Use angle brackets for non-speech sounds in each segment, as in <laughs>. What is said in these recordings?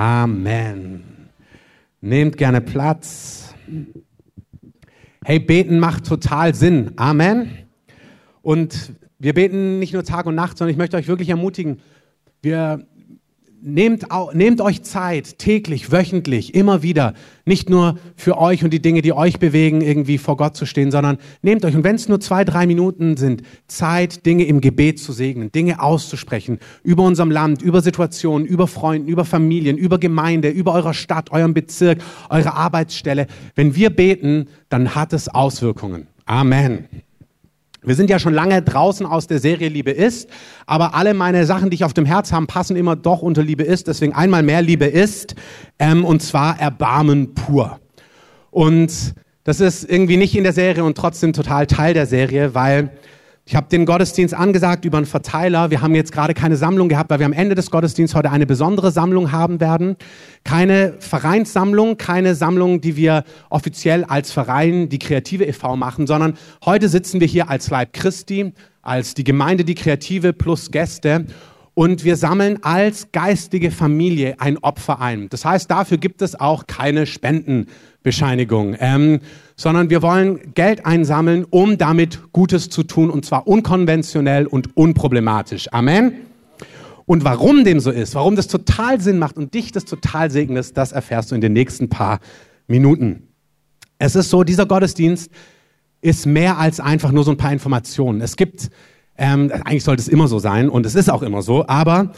Amen. Nehmt gerne Platz. Hey, beten macht total Sinn. Amen. Und wir beten nicht nur Tag und Nacht, sondern ich möchte euch wirklich ermutigen, wir nehmt, nehmt euch Zeit, täglich, wöchentlich, immer wieder, nicht nur für euch und die Dinge, die euch bewegen, irgendwie vor Gott zu stehen, sondern nehmt euch, und wenn es nur zwei, drei Minuten sind, Zeit, Dinge im Gebet zu segnen, Dinge auszusprechen, über unserem Land, über Situationen, über Freunden, über Familien, über Gemeinde, über eure Stadt, euren Bezirk, eure Arbeitsstelle. Wenn wir beten, dann hat es Auswirkungen. Amen. Wir sind ja schon lange draußen aus der Serie Liebe ist, aber alle meine Sachen, die ich auf dem Herz habe, passen immer doch unter Liebe ist. Deswegen einmal mehr Liebe ist, ähm, und zwar Erbarmen pur. Und das ist irgendwie nicht in der Serie und trotzdem total Teil der Serie, weil ich habe den Gottesdienst angesagt über einen Verteiler. Wir haben jetzt gerade keine Sammlung gehabt, weil wir am Ende des Gottesdienstes heute eine besondere Sammlung haben werden. Keine Vereinssammlung, keine Sammlung, die wir offiziell als Verein, die Kreative e.V. machen, sondern heute sitzen wir hier als Leib Christi, als die Gemeinde, die Kreative plus Gäste und wir sammeln als geistige Familie ein Opfer ein. Das heißt, dafür gibt es auch keine Spendenbescheinigung. Ähm, sondern wir wollen Geld einsammeln, um damit Gutes zu tun, und zwar unkonventionell und unproblematisch. Amen. Und warum dem so ist, warum das total Sinn macht und dich das total segnet, das erfährst du in den nächsten paar Minuten. Es ist so, dieser Gottesdienst ist mehr als einfach nur so ein paar Informationen. Es gibt, ähm, eigentlich sollte es immer so sein und es ist auch immer so, aber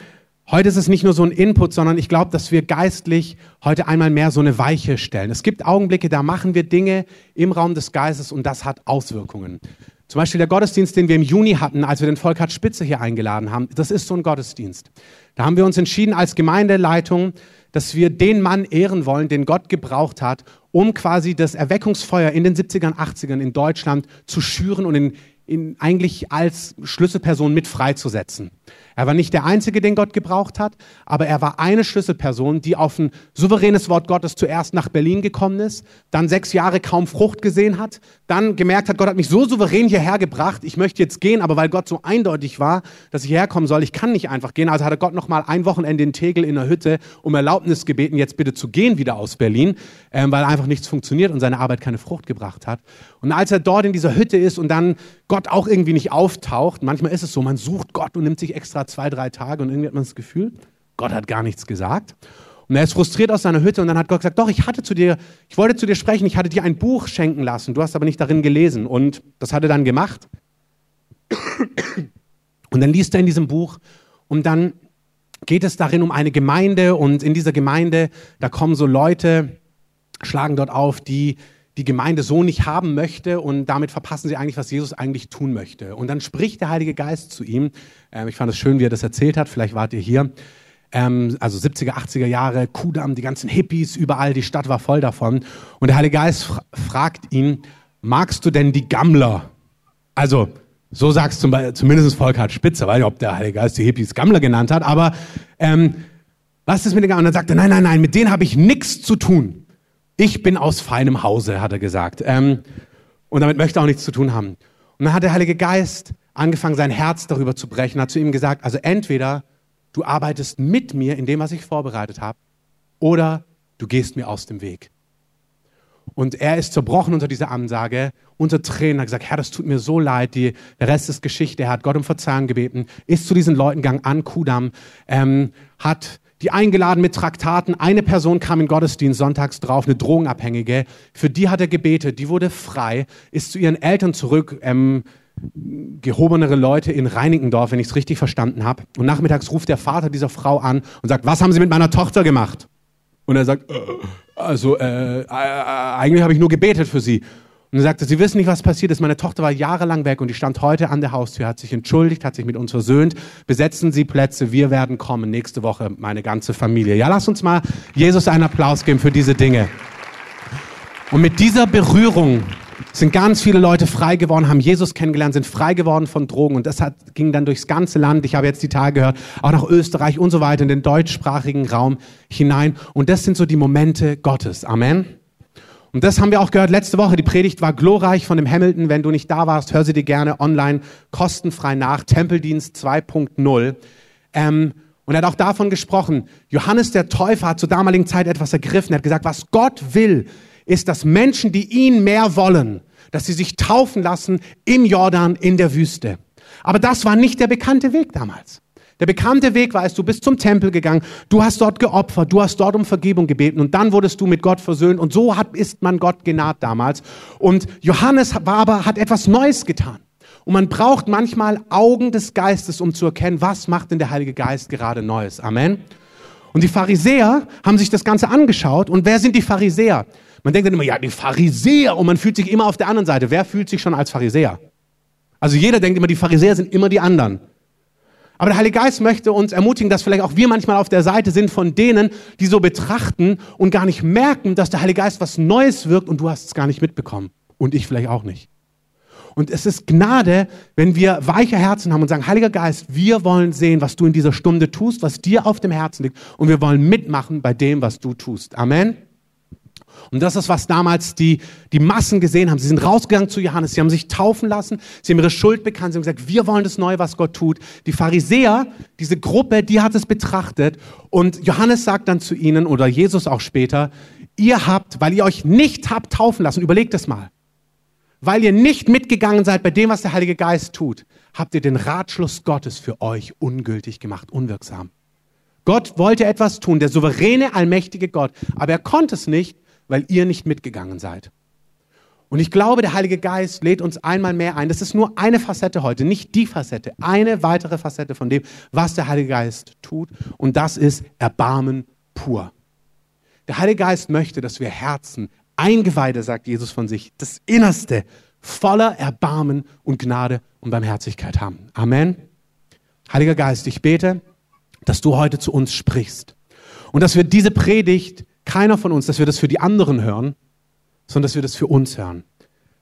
Heute ist es nicht nur so ein Input, sondern ich glaube, dass wir geistlich heute einmal mehr so eine Weiche stellen. Es gibt Augenblicke, da machen wir Dinge im Raum des Geistes und das hat Auswirkungen. Zum Beispiel der Gottesdienst, den wir im Juni hatten, als wir den Volkhard Spitze hier eingeladen haben, das ist so ein Gottesdienst. Da haben wir uns entschieden als Gemeindeleitung, dass wir den Mann ehren wollen, den Gott gebraucht hat, um quasi das Erweckungsfeuer in den 70ern, 80ern in Deutschland zu schüren und in, in eigentlich als Schlüsselperson mit freizusetzen. Er war nicht der Einzige, den Gott gebraucht hat, aber er war eine Schlüsselperson, die auf ein souveränes Wort Gottes zuerst nach Berlin gekommen ist, dann sechs Jahre kaum Frucht gesehen hat, dann gemerkt hat, Gott hat mich so souverän hierher gebracht, ich möchte jetzt gehen, aber weil Gott so eindeutig war, dass ich herkommen soll, ich kann nicht einfach gehen, also hat er Gott noch mal ein Wochenende in Tegel in der Hütte um Erlaubnis gebeten, jetzt bitte zu gehen wieder aus Berlin, ähm, weil einfach nichts funktioniert und seine Arbeit keine Frucht gebracht hat. Und als er dort in dieser Hütte ist und dann Gott auch irgendwie nicht auftaucht, manchmal ist es so, man sucht Gott und nimmt sich extra zwei, drei Tage und irgendwie hat man das Gefühl, Gott hat gar nichts gesagt. Und er ist frustriert aus seiner Hütte und dann hat Gott gesagt, doch, ich hatte zu dir, ich wollte zu dir sprechen, ich hatte dir ein Buch schenken lassen, du hast aber nicht darin gelesen. Und das hat er dann gemacht. Und dann liest er in diesem Buch und dann geht es darin um eine Gemeinde und in dieser Gemeinde, da kommen so Leute, schlagen dort auf, die die Gemeinde so nicht haben möchte und damit verpassen sie eigentlich, was Jesus eigentlich tun möchte. Und dann spricht der Heilige Geist zu ihm. Ähm, ich fand es schön, wie er das erzählt hat. Vielleicht wart ihr hier. Ähm, also 70er, 80er Jahre, Kudamm, die ganzen Hippies, überall, die Stadt war voll davon. Und der Heilige Geist fra fragt ihn, magst du denn die Gammler? Also, so sagst zum Beispiel, zumindest Volkhard Spitzer, weil ob der Heilige Geist die Hippies Gammler genannt hat, aber ähm, was ist mit den Gammlern? Und dann sagt er, nein, nein, nein, mit denen habe ich nichts zu tun. Ich bin aus feinem Hause, hat er gesagt. Ähm, und damit möchte er auch nichts zu tun haben. Und dann hat der Heilige Geist angefangen, sein Herz darüber zu brechen, hat zu ihm gesagt, also entweder du arbeitest mit mir in dem, was ich vorbereitet habe, oder du gehst mir aus dem Weg. Und er ist zerbrochen unter dieser Ansage, unter Tränen, hat gesagt, Herr, das tut mir so leid, die, der Rest ist Geschichte. Er hat Gott um Verzeihung gebeten, ist zu diesen Leuten gegangen an Kudam, ähm, hat die eingeladen mit Traktaten. Eine Person kam in Gottesdienst sonntags drauf, eine Drogenabhängige. Für die hat er gebetet, die wurde frei, ist zu ihren Eltern zurück, ähm, gehobenere Leute in Reinickendorf, wenn ich es richtig verstanden habe. Und nachmittags ruft der Vater dieser Frau an und sagt, was haben Sie mit meiner Tochter gemacht? Und er sagt, äh, also äh, äh, eigentlich habe ich nur gebetet für sie. Und er sagte, Sie wissen nicht, was passiert ist. Meine Tochter war jahrelang weg und die stand heute an der Haustür, hat sich entschuldigt, hat sich mit uns versöhnt. Besetzen Sie Plätze, wir werden kommen nächste Woche, meine ganze Familie. Ja, lass uns mal Jesus einen Applaus geben für diese Dinge. Und mit dieser Berührung sind ganz viele Leute frei geworden, haben Jesus kennengelernt, sind frei geworden von Drogen und das hat, ging dann durchs ganze Land. Ich habe jetzt die Tage gehört, auch nach Österreich und so weiter, in den deutschsprachigen Raum hinein. Und das sind so die Momente Gottes. Amen. Und das haben wir auch gehört letzte Woche. Die Predigt war glorreich von dem Hamilton. Wenn du nicht da warst, hör sie dir gerne online kostenfrei nach. Tempeldienst 2.0. Ähm, Und er hat auch davon gesprochen, Johannes der Täufer hat zur damaligen Zeit etwas ergriffen. Er hat gesagt, was Gott will, ist, dass Menschen, die ihn mehr wollen, dass sie sich taufen lassen im Jordan in der Wüste. Aber das war nicht der bekannte Weg damals. Der bekannte Weg war es, du bist zum Tempel gegangen, du hast dort geopfert, du hast dort um Vergebung gebeten und dann wurdest du mit Gott versöhnt und so hat, ist man Gott genaht damals. Und Johannes war aber, hat etwas Neues getan. Und man braucht manchmal Augen des Geistes, um zu erkennen, was macht denn der Heilige Geist gerade Neues. Amen. Und die Pharisäer haben sich das Ganze angeschaut. Und wer sind die Pharisäer? Man denkt dann immer, ja, die Pharisäer. Und man fühlt sich immer auf der anderen Seite. Wer fühlt sich schon als Pharisäer? Also jeder denkt immer, die Pharisäer sind immer die anderen. Aber der Heilige Geist möchte uns ermutigen, dass vielleicht auch wir manchmal auf der Seite sind von denen, die so betrachten und gar nicht merken, dass der Heilige Geist was Neues wirkt und du hast es gar nicht mitbekommen. Und ich vielleicht auch nicht. Und es ist Gnade, wenn wir weiche Herzen haben und sagen, Heiliger Geist, wir wollen sehen, was du in dieser Stunde tust, was dir auf dem Herzen liegt. Und wir wollen mitmachen bei dem, was du tust. Amen. Und das ist, was damals die, die Massen gesehen haben. Sie sind rausgegangen zu Johannes, sie haben sich taufen lassen, sie haben ihre Schuld bekannt, sie haben gesagt, wir wollen das Neue, was Gott tut. Die Pharisäer, diese Gruppe, die hat es betrachtet. Und Johannes sagt dann zu ihnen, oder Jesus auch später, ihr habt, weil ihr euch nicht habt taufen lassen, überlegt es mal, weil ihr nicht mitgegangen seid bei dem, was der Heilige Geist tut, habt ihr den Ratschluss Gottes für euch ungültig gemacht, unwirksam. Gott wollte etwas tun, der souveräne, allmächtige Gott, aber er konnte es nicht, weil ihr nicht mitgegangen seid. Und ich glaube, der Heilige Geist lädt uns einmal mehr ein. Das ist nur eine Facette heute, nicht die Facette, eine weitere Facette von dem, was der Heilige Geist tut. Und das ist Erbarmen pur. Der Heilige Geist möchte, dass wir Herzen, Eingeweide, sagt Jesus von sich, das Innerste voller Erbarmen und Gnade und Barmherzigkeit haben. Amen. Heiliger Geist, ich bete, dass du heute zu uns sprichst und dass wir diese Predigt keiner von uns, dass wir das für die anderen hören, sondern dass wir das für uns hören.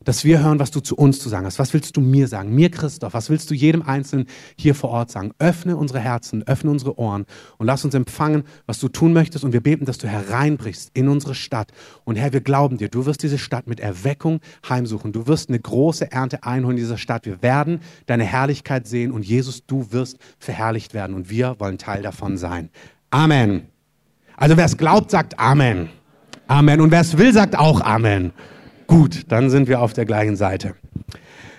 Dass wir hören, was du zu uns zu sagen hast. Was willst du mir sagen? Mir, Christoph, was willst du jedem Einzelnen hier vor Ort sagen? Öffne unsere Herzen, öffne unsere Ohren und lass uns empfangen, was du tun möchtest. Und wir beten, dass du hereinbrichst in unsere Stadt. Und Herr, wir glauben dir, du wirst diese Stadt mit Erweckung heimsuchen. Du wirst eine große Ernte einholen in dieser Stadt. Wir werden deine Herrlichkeit sehen und Jesus, du wirst verherrlicht werden. Und wir wollen Teil davon sein. Amen. Also wer es glaubt, sagt Amen. Amen. Und wer es will, sagt auch Amen. Gut, dann sind wir auf der gleichen Seite.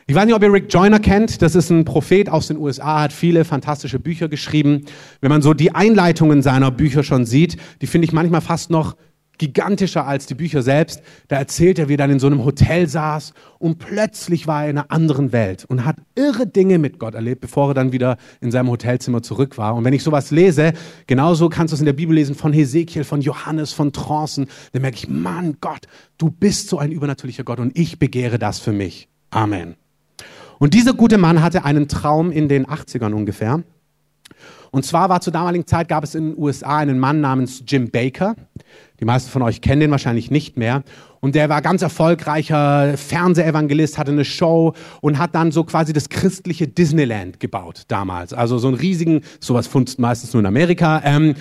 Ich weiß nicht, ob ihr Rick Joyner kennt. Das ist ein Prophet aus den USA, hat viele fantastische Bücher geschrieben. Wenn man so die Einleitungen seiner Bücher schon sieht, die finde ich manchmal fast noch gigantischer als die Bücher selbst. Da erzählt er, wie er dann in so einem Hotel saß und plötzlich war er in einer anderen Welt und hat irre Dinge mit Gott erlebt, bevor er dann wieder in seinem Hotelzimmer zurück war. Und wenn ich sowas lese, genauso kannst du es in der Bibel lesen von Hesekiel, von Johannes, von Trancen, dann merke ich, Mann, Gott, du bist so ein übernatürlicher Gott und ich begehre das für mich. Amen. Und dieser gute Mann hatte einen Traum in den 80ern ungefähr. Und zwar war zur damaligen Zeit, gab es in den USA einen Mann namens Jim Baker. Die meisten von euch kennen den wahrscheinlich nicht mehr. Und der war ganz erfolgreicher Fernsehevangelist, hatte eine Show und hat dann so quasi das christliche Disneyland gebaut damals. Also so einen riesigen, sowas fundst meistens nur in Amerika, ähm,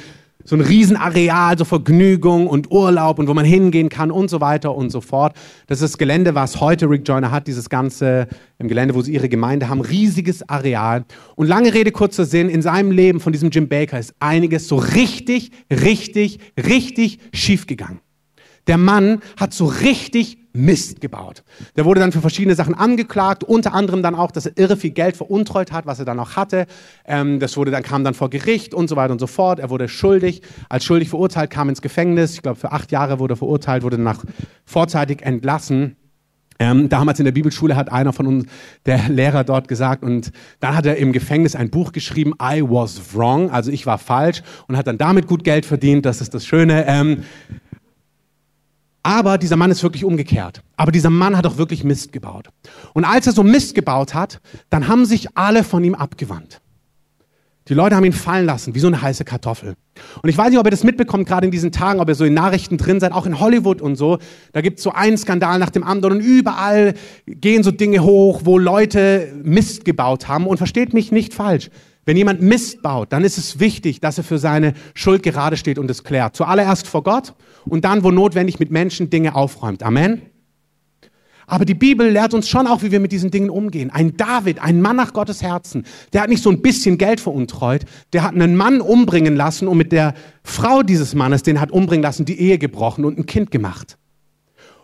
so ein Riesenareal, so Vergnügung und Urlaub und wo man hingehen kann und so weiter und so fort. Das ist das Gelände, was heute Rick Joyner hat, dieses ganze im Gelände, wo sie ihre Gemeinde haben, riesiges Areal. Und lange Rede, kurzer Sinn, in seinem Leben von diesem Jim Baker ist einiges so richtig, richtig, richtig schief gegangen. Der Mann hat so richtig Mist gebaut. Der wurde dann für verschiedene Sachen angeklagt, unter anderem dann auch, dass er irre viel Geld veruntreut hat, was er dann auch hatte. Ähm, das wurde dann kam dann vor Gericht und so weiter und so fort. Er wurde schuldig, als schuldig verurteilt, kam ins Gefängnis. Ich glaube, für acht Jahre wurde er verurteilt, wurde nach vorzeitig entlassen. Ähm, damals in der Bibelschule hat einer von uns, der Lehrer dort gesagt, und dann hat er im Gefängnis ein Buch geschrieben, I was wrong, also ich war falsch, und hat dann damit gut Geld verdient, das ist das Schöne. Ähm, aber dieser Mann ist wirklich umgekehrt. Aber dieser Mann hat auch wirklich Mist gebaut. Und als er so Mist gebaut hat, dann haben sich alle von ihm abgewandt. Die Leute haben ihn fallen lassen, wie so eine heiße Kartoffel. Und ich weiß nicht, ob ihr das mitbekommt, gerade in diesen Tagen, ob ihr so in Nachrichten drin seid, auch in Hollywood und so. Da gibt es so einen Skandal nach dem anderen und überall gehen so Dinge hoch, wo Leute Mist gebaut haben. Und versteht mich nicht falsch. Wenn jemand Mist baut, dann ist es wichtig, dass er für seine Schuld gerade steht und es klärt. Zuallererst vor Gott und dann, wo notwendig, mit Menschen Dinge aufräumt. Amen. Aber die Bibel lehrt uns schon auch, wie wir mit diesen Dingen umgehen. Ein David, ein Mann nach Gottes Herzen, der hat nicht so ein bisschen Geld veruntreut, der hat einen Mann umbringen lassen und mit der Frau dieses Mannes, den hat umbringen lassen, die Ehe gebrochen und ein Kind gemacht.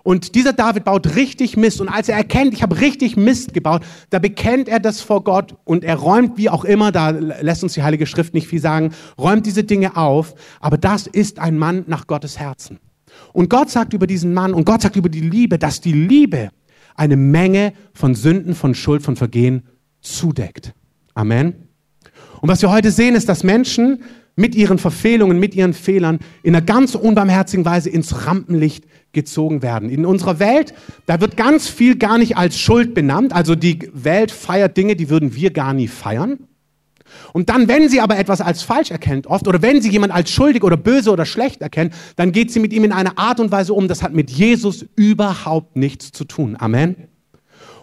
Und dieser David baut richtig Mist. Und als er erkennt, ich habe richtig Mist gebaut, da bekennt er das vor Gott und er räumt, wie auch immer, da lässt uns die Heilige Schrift nicht viel sagen, räumt diese Dinge auf. Aber das ist ein Mann nach Gottes Herzen. Und Gott sagt über diesen Mann und Gott sagt über die Liebe, dass die Liebe eine Menge von Sünden, von Schuld, von Vergehen zudeckt. Amen. Und was wir heute sehen, ist, dass Menschen mit ihren Verfehlungen, mit ihren Fehlern in einer ganz unbarmherzigen Weise ins Rampenlicht gezogen werden. In unserer Welt, da wird ganz viel gar nicht als Schuld benannt. Also die Welt feiert Dinge, die würden wir gar nie feiern. Und dann, wenn sie aber etwas als falsch erkennt, oft, oder wenn sie jemand als schuldig oder böse oder schlecht erkennt, dann geht sie mit ihm in einer Art und Weise um, das hat mit Jesus überhaupt nichts zu tun. Amen.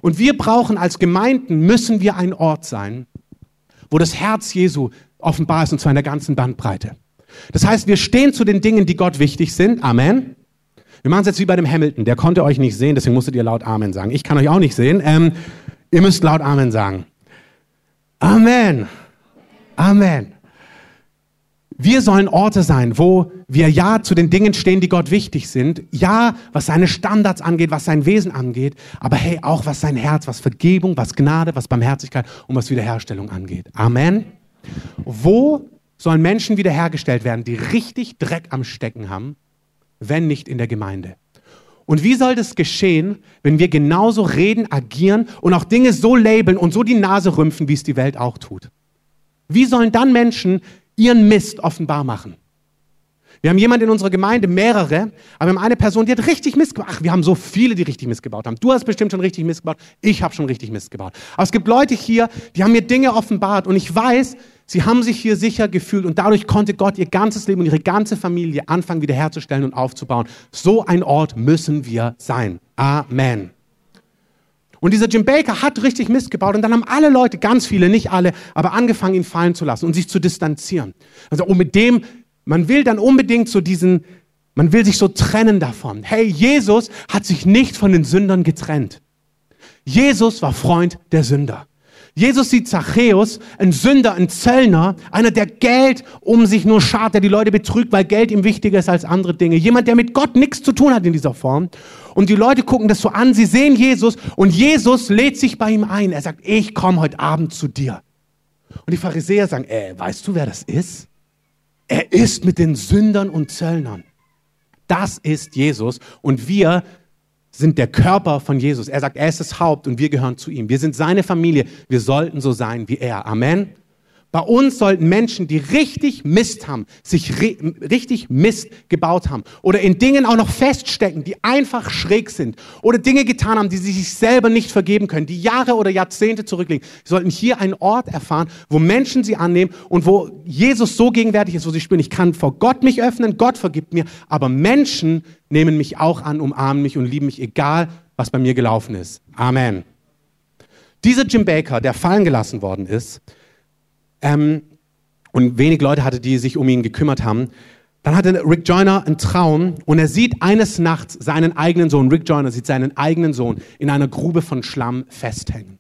Und wir brauchen als Gemeinden, müssen wir ein Ort sein, wo das Herz Jesu offenbar ist, und zwar in der ganzen Bandbreite. Das heißt, wir stehen zu den Dingen, die Gott wichtig sind. Amen. Wir machen es jetzt wie bei dem Hamilton. Der konnte euch nicht sehen, deswegen musstet ihr laut Amen sagen. Ich kann euch auch nicht sehen. Ähm, ihr müsst laut Amen sagen. Amen. Amen. Wir sollen Orte sein, wo wir ja zu den Dingen stehen, die Gott wichtig sind. Ja, was seine Standards angeht, was sein Wesen angeht. Aber hey, auch was sein Herz, was Vergebung, was Gnade, was Barmherzigkeit und was Wiederherstellung angeht. Amen. Wo sollen Menschen wiederhergestellt werden, die richtig Dreck am Stecken haben, wenn nicht in der Gemeinde? Und wie soll das geschehen, wenn wir genauso reden, agieren und auch Dinge so labeln und so die Nase rümpfen, wie es die Welt auch tut? Wie sollen dann Menschen ihren Mist offenbar machen? Wir haben jemanden in unserer Gemeinde, mehrere, aber wir haben eine Person, die hat richtig Mist gebaut. Ach, wir haben so viele, die richtig Mist gebaut haben. Du hast bestimmt schon richtig Mist gebaut. Ich habe schon richtig Mist gebaut. Aber es gibt Leute hier, die haben mir Dinge offenbart und ich weiß, sie haben sich hier sicher gefühlt und dadurch konnte Gott ihr ganzes Leben und ihre ganze Familie anfangen wiederherzustellen und aufzubauen. So ein Ort müssen wir sein. Amen. Und dieser Jim Baker hat richtig Mist gebaut und dann haben alle Leute, ganz viele, nicht alle, aber angefangen, ihn fallen zu lassen und sich zu distanzieren. Also, mit dem, man will dann unbedingt so diesen, man will sich so trennen davon. Hey, Jesus hat sich nicht von den Sündern getrennt. Jesus war Freund der Sünder. Jesus sieht Zachäus, ein Sünder, ein Zöllner, einer, der Geld um sich nur schart, der die Leute betrügt, weil Geld ihm wichtiger ist als andere Dinge. Jemand, der mit Gott nichts zu tun hat in dieser Form. Und die Leute gucken das so an, sie sehen Jesus und Jesus lädt sich bei ihm ein. Er sagt, ich komme heute Abend zu dir. Und die Pharisäer sagen, äh, weißt du, wer das ist? Er ist mit den Sündern und Zöllnern. Das ist Jesus und wir sind der Körper von Jesus. Er sagt, er ist das Haupt und wir gehören zu ihm. Wir sind seine Familie. Wir sollten so sein wie er. Amen. Bei uns sollten Menschen, die richtig Mist haben, sich richtig Mist gebaut haben oder in Dingen auch noch feststecken, die einfach schräg sind oder Dinge getan haben, die sie sich selber nicht vergeben können, die Jahre oder Jahrzehnte zurückliegen. Sollten hier einen Ort erfahren, wo Menschen sie annehmen und wo Jesus so gegenwärtig ist, wo sie spüren, ich kann vor Gott mich öffnen, Gott vergibt mir, aber Menschen nehmen mich auch an, umarmen mich und lieben mich, egal was bei mir gelaufen ist. Amen. Dieser Jim Baker, der fallen gelassen worden ist, ähm, und wenig Leute hatte, die sich um ihn gekümmert haben. Dann hatte Rick Joyner einen Traum und er sieht eines Nachts seinen eigenen Sohn, Rick Joyner sieht seinen eigenen Sohn in einer Grube von Schlamm festhängen.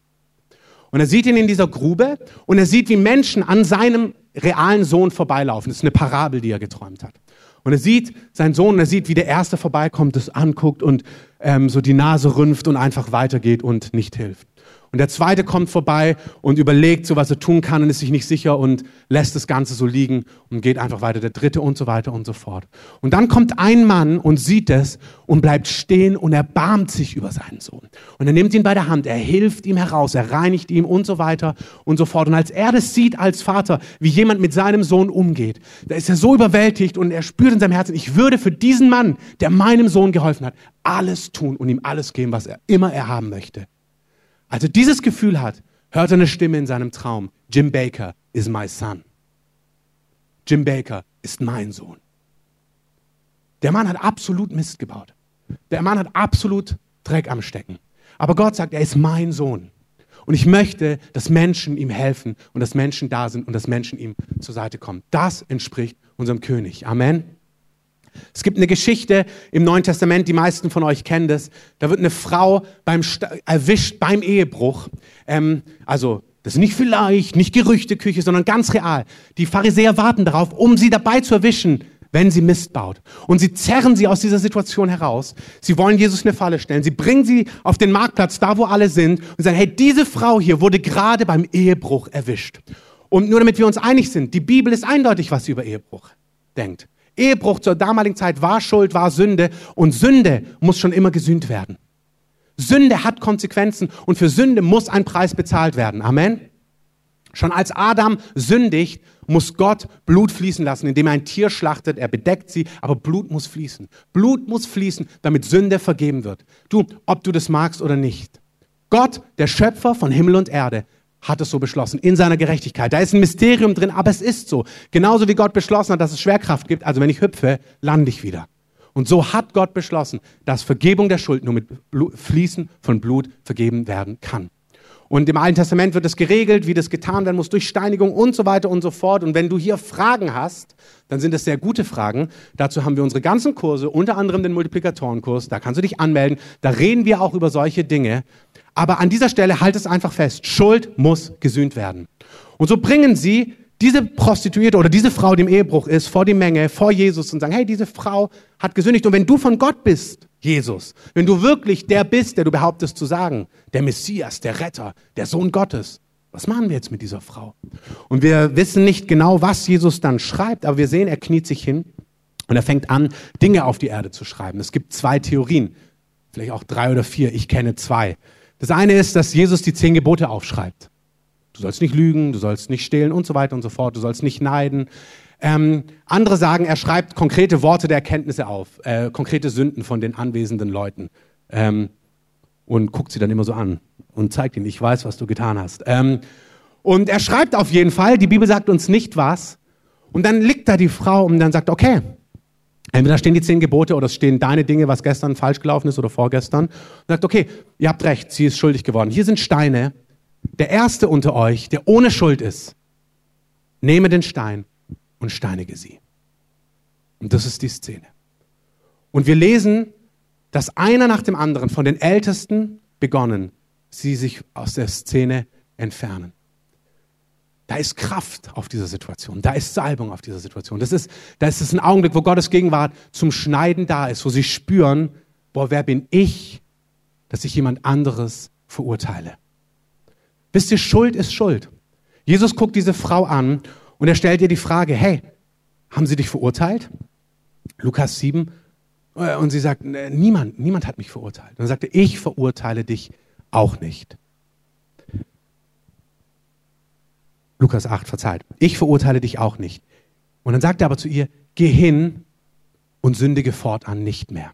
Und er sieht ihn in dieser Grube und er sieht, wie Menschen an seinem realen Sohn vorbeilaufen. Das ist eine Parabel, die er geträumt hat. Und er sieht seinen Sohn und er sieht, wie der Erste vorbeikommt, das anguckt und ähm, so die Nase rümpft und einfach weitergeht und nicht hilft. Und der zweite kommt vorbei und überlegt so, was er tun kann und ist sich nicht sicher und lässt das Ganze so liegen und geht einfach weiter. Der dritte und so weiter und so fort. Und dann kommt ein Mann und sieht es und bleibt stehen und erbarmt sich über seinen Sohn. Und er nimmt ihn bei der Hand, er hilft ihm heraus, er reinigt ihm und so weiter und so fort. Und als er das sieht als Vater, wie jemand mit seinem Sohn umgeht, da ist er so überwältigt und er spürt in seinem Herzen, ich würde für diesen Mann, der meinem Sohn geholfen hat, alles tun und ihm alles geben, was er immer er haben möchte. Als er dieses Gefühl hat, hört er eine Stimme in seinem Traum. Jim Baker is my son. Jim Baker ist mein Sohn. Der Mann hat absolut Mist gebaut. Der Mann hat absolut Dreck am Stecken. Aber Gott sagt, er ist mein Sohn. Und ich möchte, dass Menschen ihm helfen und dass Menschen da sind und dass Menschen ihm zur Seite kommen. Das entspricht unserem König. Amen. Es gibt eine Geschichte im Neuen Testament, die meisten von euch kennen das. Da wird eine Frau beim erwischt beim Ehebruch. Ähm, also das ist nicht vielleicht, nicht Gerüchteküche, sondern ganz real. Die Pharisäer warten darauf, um sie dabei zu erwischen, wenn sie Mist baut. Und sie zerren sie aus dieser Situation heraus. Sie wollen Jesus eine Falle stellen. Sie bringen sie auf den Marktplatz, da wo alle sind, und sagen, hey, diese Frau hier wurde gerade beim Ehebruch erwischt. Und nur damit wir uns einig sind, die Bibel ist eindeutig, was sie über Ehebruch denkt. Ehebruch zur damaligen Zeit war Schuld, war Sünde und Sünde muss schon immer gesühnt werden. Sünde hat Konsequenzen und für Sünde muss ein Preis bezahlt werden. Amen. Schon als Adam sündigt, muss Gott Blut fließen lassen, indem er ein Tier schlachtet. Er bedeckt sie, aber Blut muss fließen. Blut muss fließen, damit Sünde vergeben wird. Du, ob du das magst oder nicht. Gott, der Schöpfer von Himmel und Erde, hat es so beschlossen, in seiner Gerechtigkeit. Da ist ein Mysterium drin, aber es ist so. Genauso wie Gott beschlossen hat, dass es Schwerkraft gibt, also wenn ich hüpfe, lande ich wieder. Und so hat Gott beschlossen, dass Vergebung der Schuld nur mit Fließen von Blut vergeben werden kann. Und im Alten Testament wird es geregelt, wie das getan werden muss, durch Steinigung und so weiter und so fort. Und wenn du hier Fragen hast, dann sind es sehr gute Fragen. Dazu haben wir unsere ganzen Kurse, unter anderem den Multiplikatorenkurs. Da kannst du dich anmelden. Da reden wir auch über solche Dinge. Aber an dieser Stelle halt es einfach fest. Schuld muss gesühnt werden. Und so bringen sie diese Prostituierte oder diese Frau, die im Ehebruch ist, vor die Menge, vor Jesus und sagen, hey, diese Frau hat gesündigt. Und wenn du von Gott bist, Jesus. Wenn du wirklich der bist, der du behauptest zu sagen, der Messias, der Retter, der Sohn Gottes, was machen wir jetzt mit dieser Frau? Und wir wissen nicht genau, was Jesus dann schreibt, aber wir sehen, er kniet sich hin und er fängt an, Dinge auf die Erde zu schreiben. Es gibt zwei Theorien, vielleicht auch drei oder vier, ich kenne zwei. Das eine ist, dass Jesus die zehn Gebote aufschreibt. Du sollst nicht lügen, du sollst nicht stehlen und so weiter und so fort, du sollst nicht neiden, ähm, andere sagen, er schreibt konkrete Worte der Erkenntnisse auf, äh, konkrete Sünden von den anwesenden Leuten ähm, und guckt sie dann immer so an und zeigt ihnen, ich weiß, was du getan hast. Ähm, und er schreibt auf jeden Fall, die Bibel sagt uns nicht was. Und dann liegt da die Frau und dann sagt, okay, entweder stehen die zehn Gebote oder es stehen deine Dinge, was gestern falsch gelaufen ist oder vorgestern. Und sagt, okay, ihr habt recht, sie ist schuldig geworden. Hier sind Steine. Der erste unter euch, der ohne Schuld ist, nehme den Stein und steinige sie. Und das ist die Szene. Und wir lesen, dass einer nach dem anderen von den Ältesten begonnen, sie sich aus der Szene entfernen. Da ist Kraft auf dieser Situation. Da ist Salbung auf dieser Situation. Das ist, da ist es ein Augenblick, wo Gottes Gegenwart zum Schneiden da ist, wo sie spüren, boah, wer bin ich, dass ich jemand anderes verurteile? Wisst ihr, Schuld ist Schuld. Jesus guckt diese Frau an und er stellt ihr die Frage, hey, haben sie dich verurteilt? Lukas 7. Äh, und sie sagt, niemand, niemand hat mich verurteilt. Und er sagte, ich verurteile dich auch nicht. Lukas 8, verzeiht. Ich verurteile dich auch nicht. Und dann sagt er aber zu ihr, geh hin und sündige fortan nicht mehr.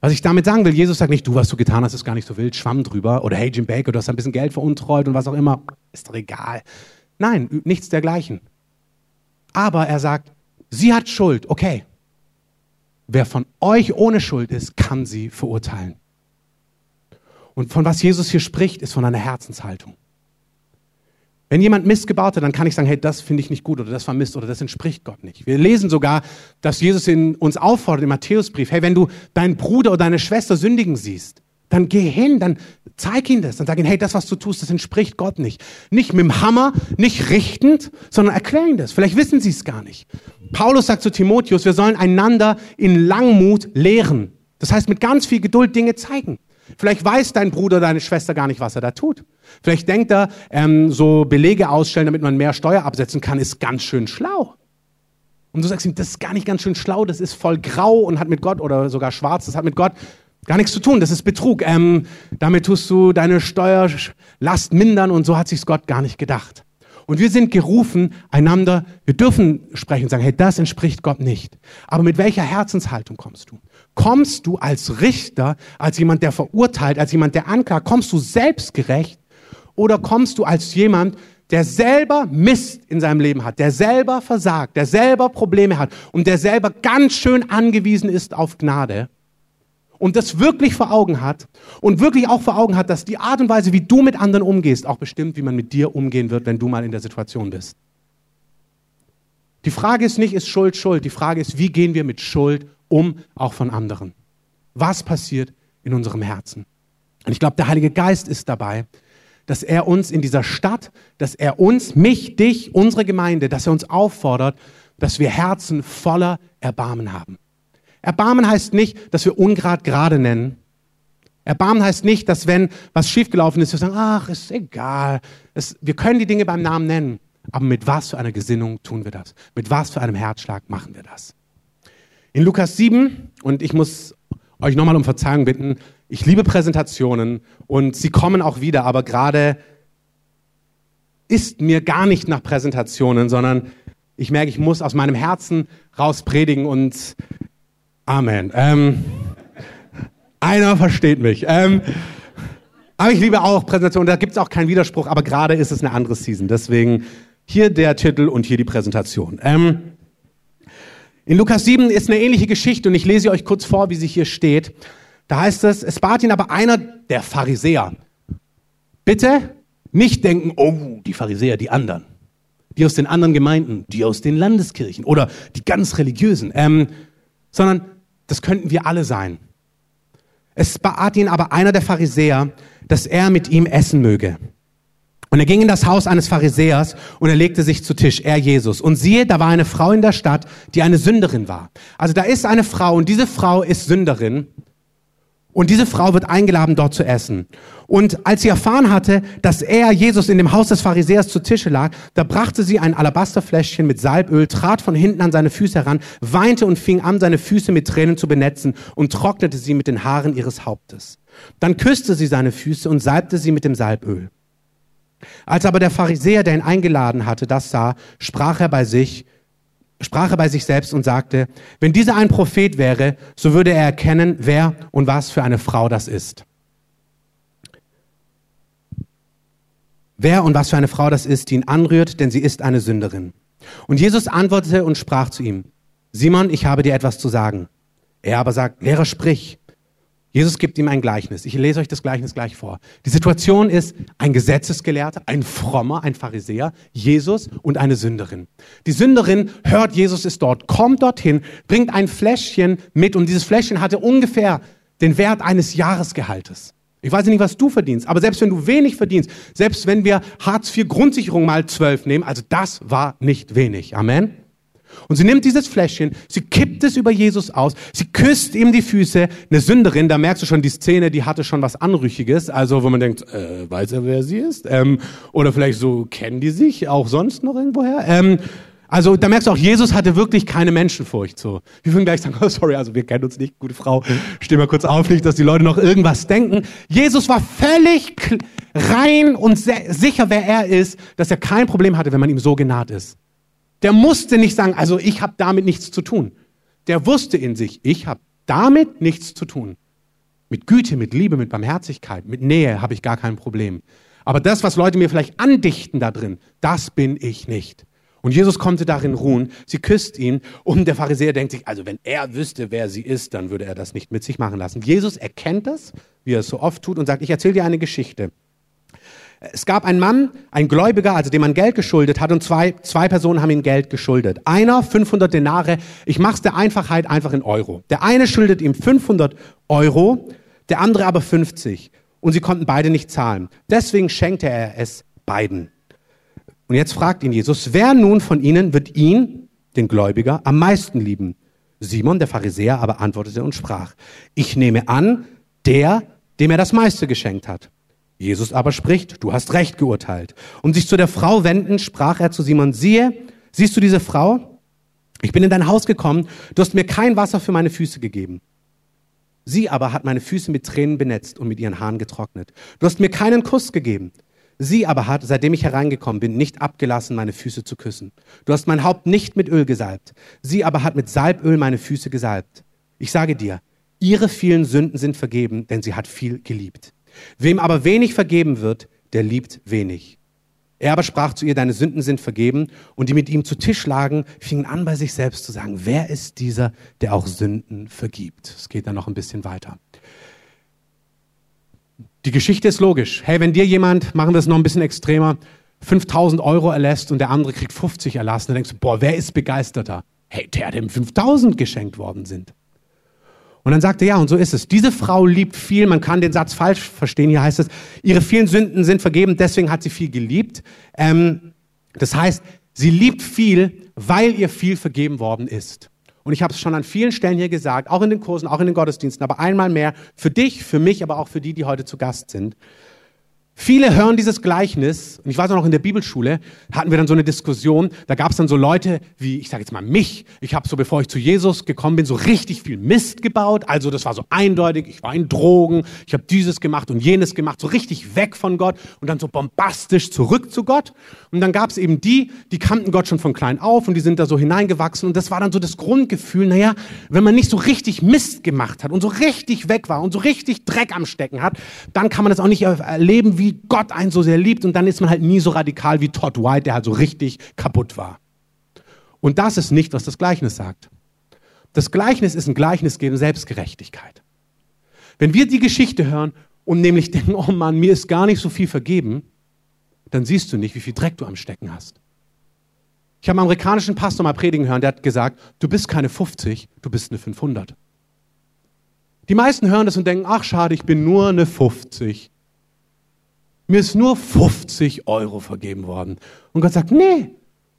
Was ich damit sagen will, Jesus sagt nicht, du, was du getan hast, ist gar nicht so wild, schwamm drüber. Oder hey, Jim Baker, du hast ein bisschen Geld veruntreut und was auch immer. Ist doch egal. Nein, nichts dergleichen. Aber er sagt, sie hat Schuld, okay. Wer von euch ohne Schuld ist, kann sie verurteilen. Und von was Jesus hier spricht, ist von einer Herzenshaltung. Wenn jemand Mist gebaut hat, dann kann ich sagen, hey, das finde ich nicht gut oder das war Mist oder das entspricht Gott nicht. Wir lesen sogar, dass Jesus in uns auffordert im Matthäusbrief, hey, wenn du deinen Bruder oder deine Schwester sündigen siehst, dann geh hin, dann zeig ihnen das, dann sag ihnen, hey, das, was du tust, das entspricht Gott nicht. Nicht mit dem Hammer, nicht richtend, sondern erklär ihnen das. Vielleicht wissen sie es gar nicht. Paulus sagt zu Timotheus, wir sollen einander in Langmut lehren. Das heißt, mit ganz viel Geduld Dinge zeigen. Vielleicht weiß dein Bruder, deine Schwester gar nicht, was er da tut. Vielleicht denkt er, ähm, so Belege ausstellen, damit man mehr Steuer absetzen kann, ist ganz schön schlau. Und du sagst ihm, das ist gar nicht ganz schön schlau, das ist voll grau und hat mit Gott oder sogar schwarz, das hat mit Gott Gar nichts zu tun, das ist Betrug. Ähm, damit tust du deine Steuerlast mindern und so hat sich's Gott gar nicht gedacht. Und wir sind gerufen, einander, wir dürfen sprechen und sagen, hey, das entspricht Gott nicht. Aber mit welcher Herzenshaltung kommst du? Kommst du als Richter, als jemand, der verurteilt, als jemand, der anklagt? Kommst du selbstgerecht? Oder kommst du als jemand, der selber Mist in seinem Leben hat, der selber versagt, der selber Probleme hat und der selber ganz schön angewiesen ist auf Gnade? und das wirklich vor Augen hat und wirklich auch vor Augen hat, dass die Art und Weise, wie du mit anderen umgehst, auch bestimmt, wie man mit dir umgehen wird, wenn du mal in der Situation bist. Die Frage ist nicht, ist Schuld Schuld? Die Frage ist, wie gehen wir mit Schuld um, auch von anderen? Was passiert in unserem Herzen? Und ich glaube, der Heilige Geist ist dabei, dass er uns in dieser Stadt, dass er uns, mich, dich, unsere Gemeinde, dass er uns auffordert, dass wir Herzen voller Erbarmen haben. Erbarmen heißt nicht, dass wir Ungrad gerade nennen. Erbarmen heißt nicht, dass wenn was schiefgelaufen ist, wir sagen, ach, ist egal. Es, wir können die Dinge beim Namen nennen. Aber mit was für einer Gesinnung tun wir das? Mit was für einem Herzschlag machen wir das? In Lukas 7, und ich muss euch nochmal um Verzeihung bitten, ich liebe Präsentationen und sie kommen auch wieder, aber gerade ist mir gar nicht nach Präsentationen, sondern ich merke, ich muss aus meinem Herzen raus predigen und Amen. Ähm, einer versteht mich. Ähm, aber ich liebe auch Präsentationen, da gibt es auch keinen Widerspruch, aber gerade ist es eine andere Season. Deswegen hier der Titel und hier die Präsentation. Ähm, in Lukas 7 ist eine ähnliche Geschichte und ich lese euch kurz vor, wie sie hier steht. Da heißt es, es bat ihn aber einer der Pharisäer. Bitte nicht denken, oh, die Pharisäer, die anderen. Die aus den anderen Gemeinden, die aus den Landeskirchen oder die ganz religiösen. Ähm, sondern das könnten wir alle sein. Es bat ihn aber einer der Pharisäer, dass er mit ihm essen möge. Und er ging in das Haus eines Pharisäers und er legte sich zu Tisch, er Jesus. Und siehe, da war eine Frau in der Stadt, die eine Sünderin war. Also da ist eine Frau und diese Frau ist Sünderin und diese Frau wird eingeladen, dort zu essen. Und als sie erfahren hatte, dass er, Jesus, in dem Haus des Pharisäers zu Tische lag, da brachte sie ein Alabasterfläschchen mit Salböl, trat von hinten an seine Füße heran, weinte und fing an, seine Füße mit Tränen zu benetzen und trocknete sie mit den Haaren ihres Hauptes. Dann küsste sie seine Füße und salbte sie mit dem Salböl. Als aber der Pharisäer, der ihn eingeladen hatte, das sah, sprach er bei sich, sprach er bei sich selbst und sagte, wenn dieser ein Prophet wäre, so würde er erkennen, wer und was für eine Frau das ist. Wer und was für eine Frau das ist, die ihn anrührt, denn sie ist eine Sünderin. Und Jesus antwortete und sprach zu ihm, Simon, ich habe dir etwas zu sagen. Er aber sagt, Lehrer, sprich. Jesus gibt ihm ein Gleichnis. Ich lese euch das Gleichnis gleich vor. Die Situation ist ein Gesetzesgelehrter, ein Frommer, ein Pharisäer, Jesus und eine Sünderin. Die Sünderin hört, Jesus ist dort, kommt dorthin, bringt ein Fläschchen mit und dieses Fläschchen hatte ungefähr den Wert eines Jahresgehaltes. Ich weiß nicht, was du verdienst, aber selbst wenn du wenig verdienst, selbst wenn wir Hartz IV Grundsicherung mal zwölf nehmen, also das war nicht wenig. Amen. Und sie nimmt dieses Fläschchen, sie kippt es über Jesus aus, sie küsst ihm die Füße. Eine Sünderin, da merkst du schon, die Szene, die hatte schon was Anrüchiges, also wo man denkt, äh, weiß er, wer sie ist? Ähm, oder vielleicht so, kennen die sich auch sonst noch irgendwoher? Ähm, also da merkst du auch, Jesus hatte wirklich keine Menschenfurcht. So. Wir würden gleich sagen, oh, sorry, also wir kennen uns nicht, gute Frau, steh mal kurz auf, nicht, dass die Leute noch irgendwas denken. Jesus war völlig rein und sicher, wer er ist, dass er kein Problem hatte, wenn man ihm so genaht ist. Der musste nicht sagen, also ich habe damit nichts zu tun. Der wusste in sich, ich habe damit nichts zu tun. Mit Güte, mit Liebe, mit Barmherzigkeit, mit Nähe habe ich gar kein Problem. Aber das, was Leute mir vielleicht andichten da drin, das bin ich nicht. Und Jesus konnte darin ruhen. Sie küsst ihn und der Pharisäer denkt sich, also wenn er wüsste, wer sie ist, dann würde er das nicht mit sich machen lassen. Jesus erkennt das, wie er es so oft tut und sagt, ich erzähle dir eine Geschichte. Es gab einen Mann, ein Gläubiger, also dem man Geld geschuldet hat und zwei, zwei Personen haben ihm Geld geschuldet. Einer 500 Denare, ich mach's der Einfachheit einfach in Euro. Der eine schuldet ihm 500 Euro, der andere aber 50 und sie konnten beide nicht zahlen. Deswegen schenkte er es beiden. Und jetzt fragt ihn Jesus, wer nun von ihnen wird ihn, den Gläubiger, am meisten lieben? Simon, der Pharisäer, aber antwortete und sprach, ich nehme an, der, dem er das meiste geschenkt hat. Jesus aber spricht, du hast recht geurteilt. Und sich zu der Frau wendend, sprach er zu Simon, siehe, siehst du diese Frau? Ich bin in dein Haus gekommen, du hast mir kein Wasser für meine Füße gegeben. Sie aber hat meine Füße mit Tränen benetzt und mit ihren Haaren getrocknet. Du hast mir keinen Kuss gegeben. Sie aber hat, seitdem ich hereingekommen bin, nicht abgelassen, meine Füße zu küssen. Du hast mein Haupt nicht mit Öl gesalbt. Sie aber hat mit Salböl meine Füße gesalbt. Ich sage dir, ihre vielen Sünden sind vergeben, denn sie hat viel geliebt. Wem aber wenig vergeben wird, der liebt wenig. Er aber sprach zu ihr, deine Sünden sind vergeben. Und die mit ihm zu Tisch lagen, fingen an bei sich selbst zu sagen, wer ist dieser, der auch Sünden vergibt? Es geht dann noch ein bisschen weiter. Die Geschichte ist logisch. Hey, wenn dir jemand, machen wir es noch ein bisschen extremer, 5000 Euro erlässt und der andere kriegt 50 erlassen, dann denkst du, boah, wer ist begeisterter? Hey, der, dem 5000 geschenkt worden sind. Und dann sagt er, ja, und so ist es. Diese Frau liebt viel, man kann den Satz falsch verstehen, hier heißt es, ihre vielen Sünden sind vergeben, deswegen hat sie viel geliebt. Ähm, das heißt, sie liebt viel, weil ihr viel vergeben worden ist. Und ich habe es schon an vielen Stellen hier gesagt, auch in den Kursen, auch in den Gottesdiensten, aber einmal mehr für dich, für mich, aber auch für die, die heute zu Gast sind. Viele hören dieses Gleichnis, und ich weiß auch noch in der Bibelschule hatten wir dann so eine Diskussion, da gab es dann so Leute wie, ich sage jetzt mal mich, ich habe so, bevor ich zu Jesus gekommen bin, so richtig viel Mist gebaut, also das war so eindeutig, ich war in Drogen, ich habe dieses gemacht und jenes gemacht, so richtig weg von Gott und dann so bombastisch zurück zu Gott. Und dann gab es eben die, die kannten Gott schon von klein auf und die sind da so hineingewachsen. Und das war dann so das Grundgefühl, naja, wenn man nicht so richtig Mist gemacht hat und so richtig weg war und so richtig Dreck am Stecken hat, dann kann man das auch nicht erleben, wie wie Gott einen so sehr liebt und dann ist man halt nie so radikal wie Todd White, der halt so richtig kaputt war. Und das ist nicht, was das Gleichnis sagt. Das Gleichnis ist ein Gleichnis gegen Selbstgerechtigkeit. Wenn wir die Geschichte hören und nämlich <laughs> denken, oh Mann, mir ist gar nicht so viel vergeben, dann siehst du nicht, wie viel Dreck du am Stecken hast. Ich habe einen amerikanischen Pastor mal predigen hören, der hat gesagt, du bist keine 50, du bist eine 500. Die meisten hören das und denken, ach schade, ich bin nur eine 50 mir ist nur 50 Euro vergeben worden. Und Gott sagt, nee,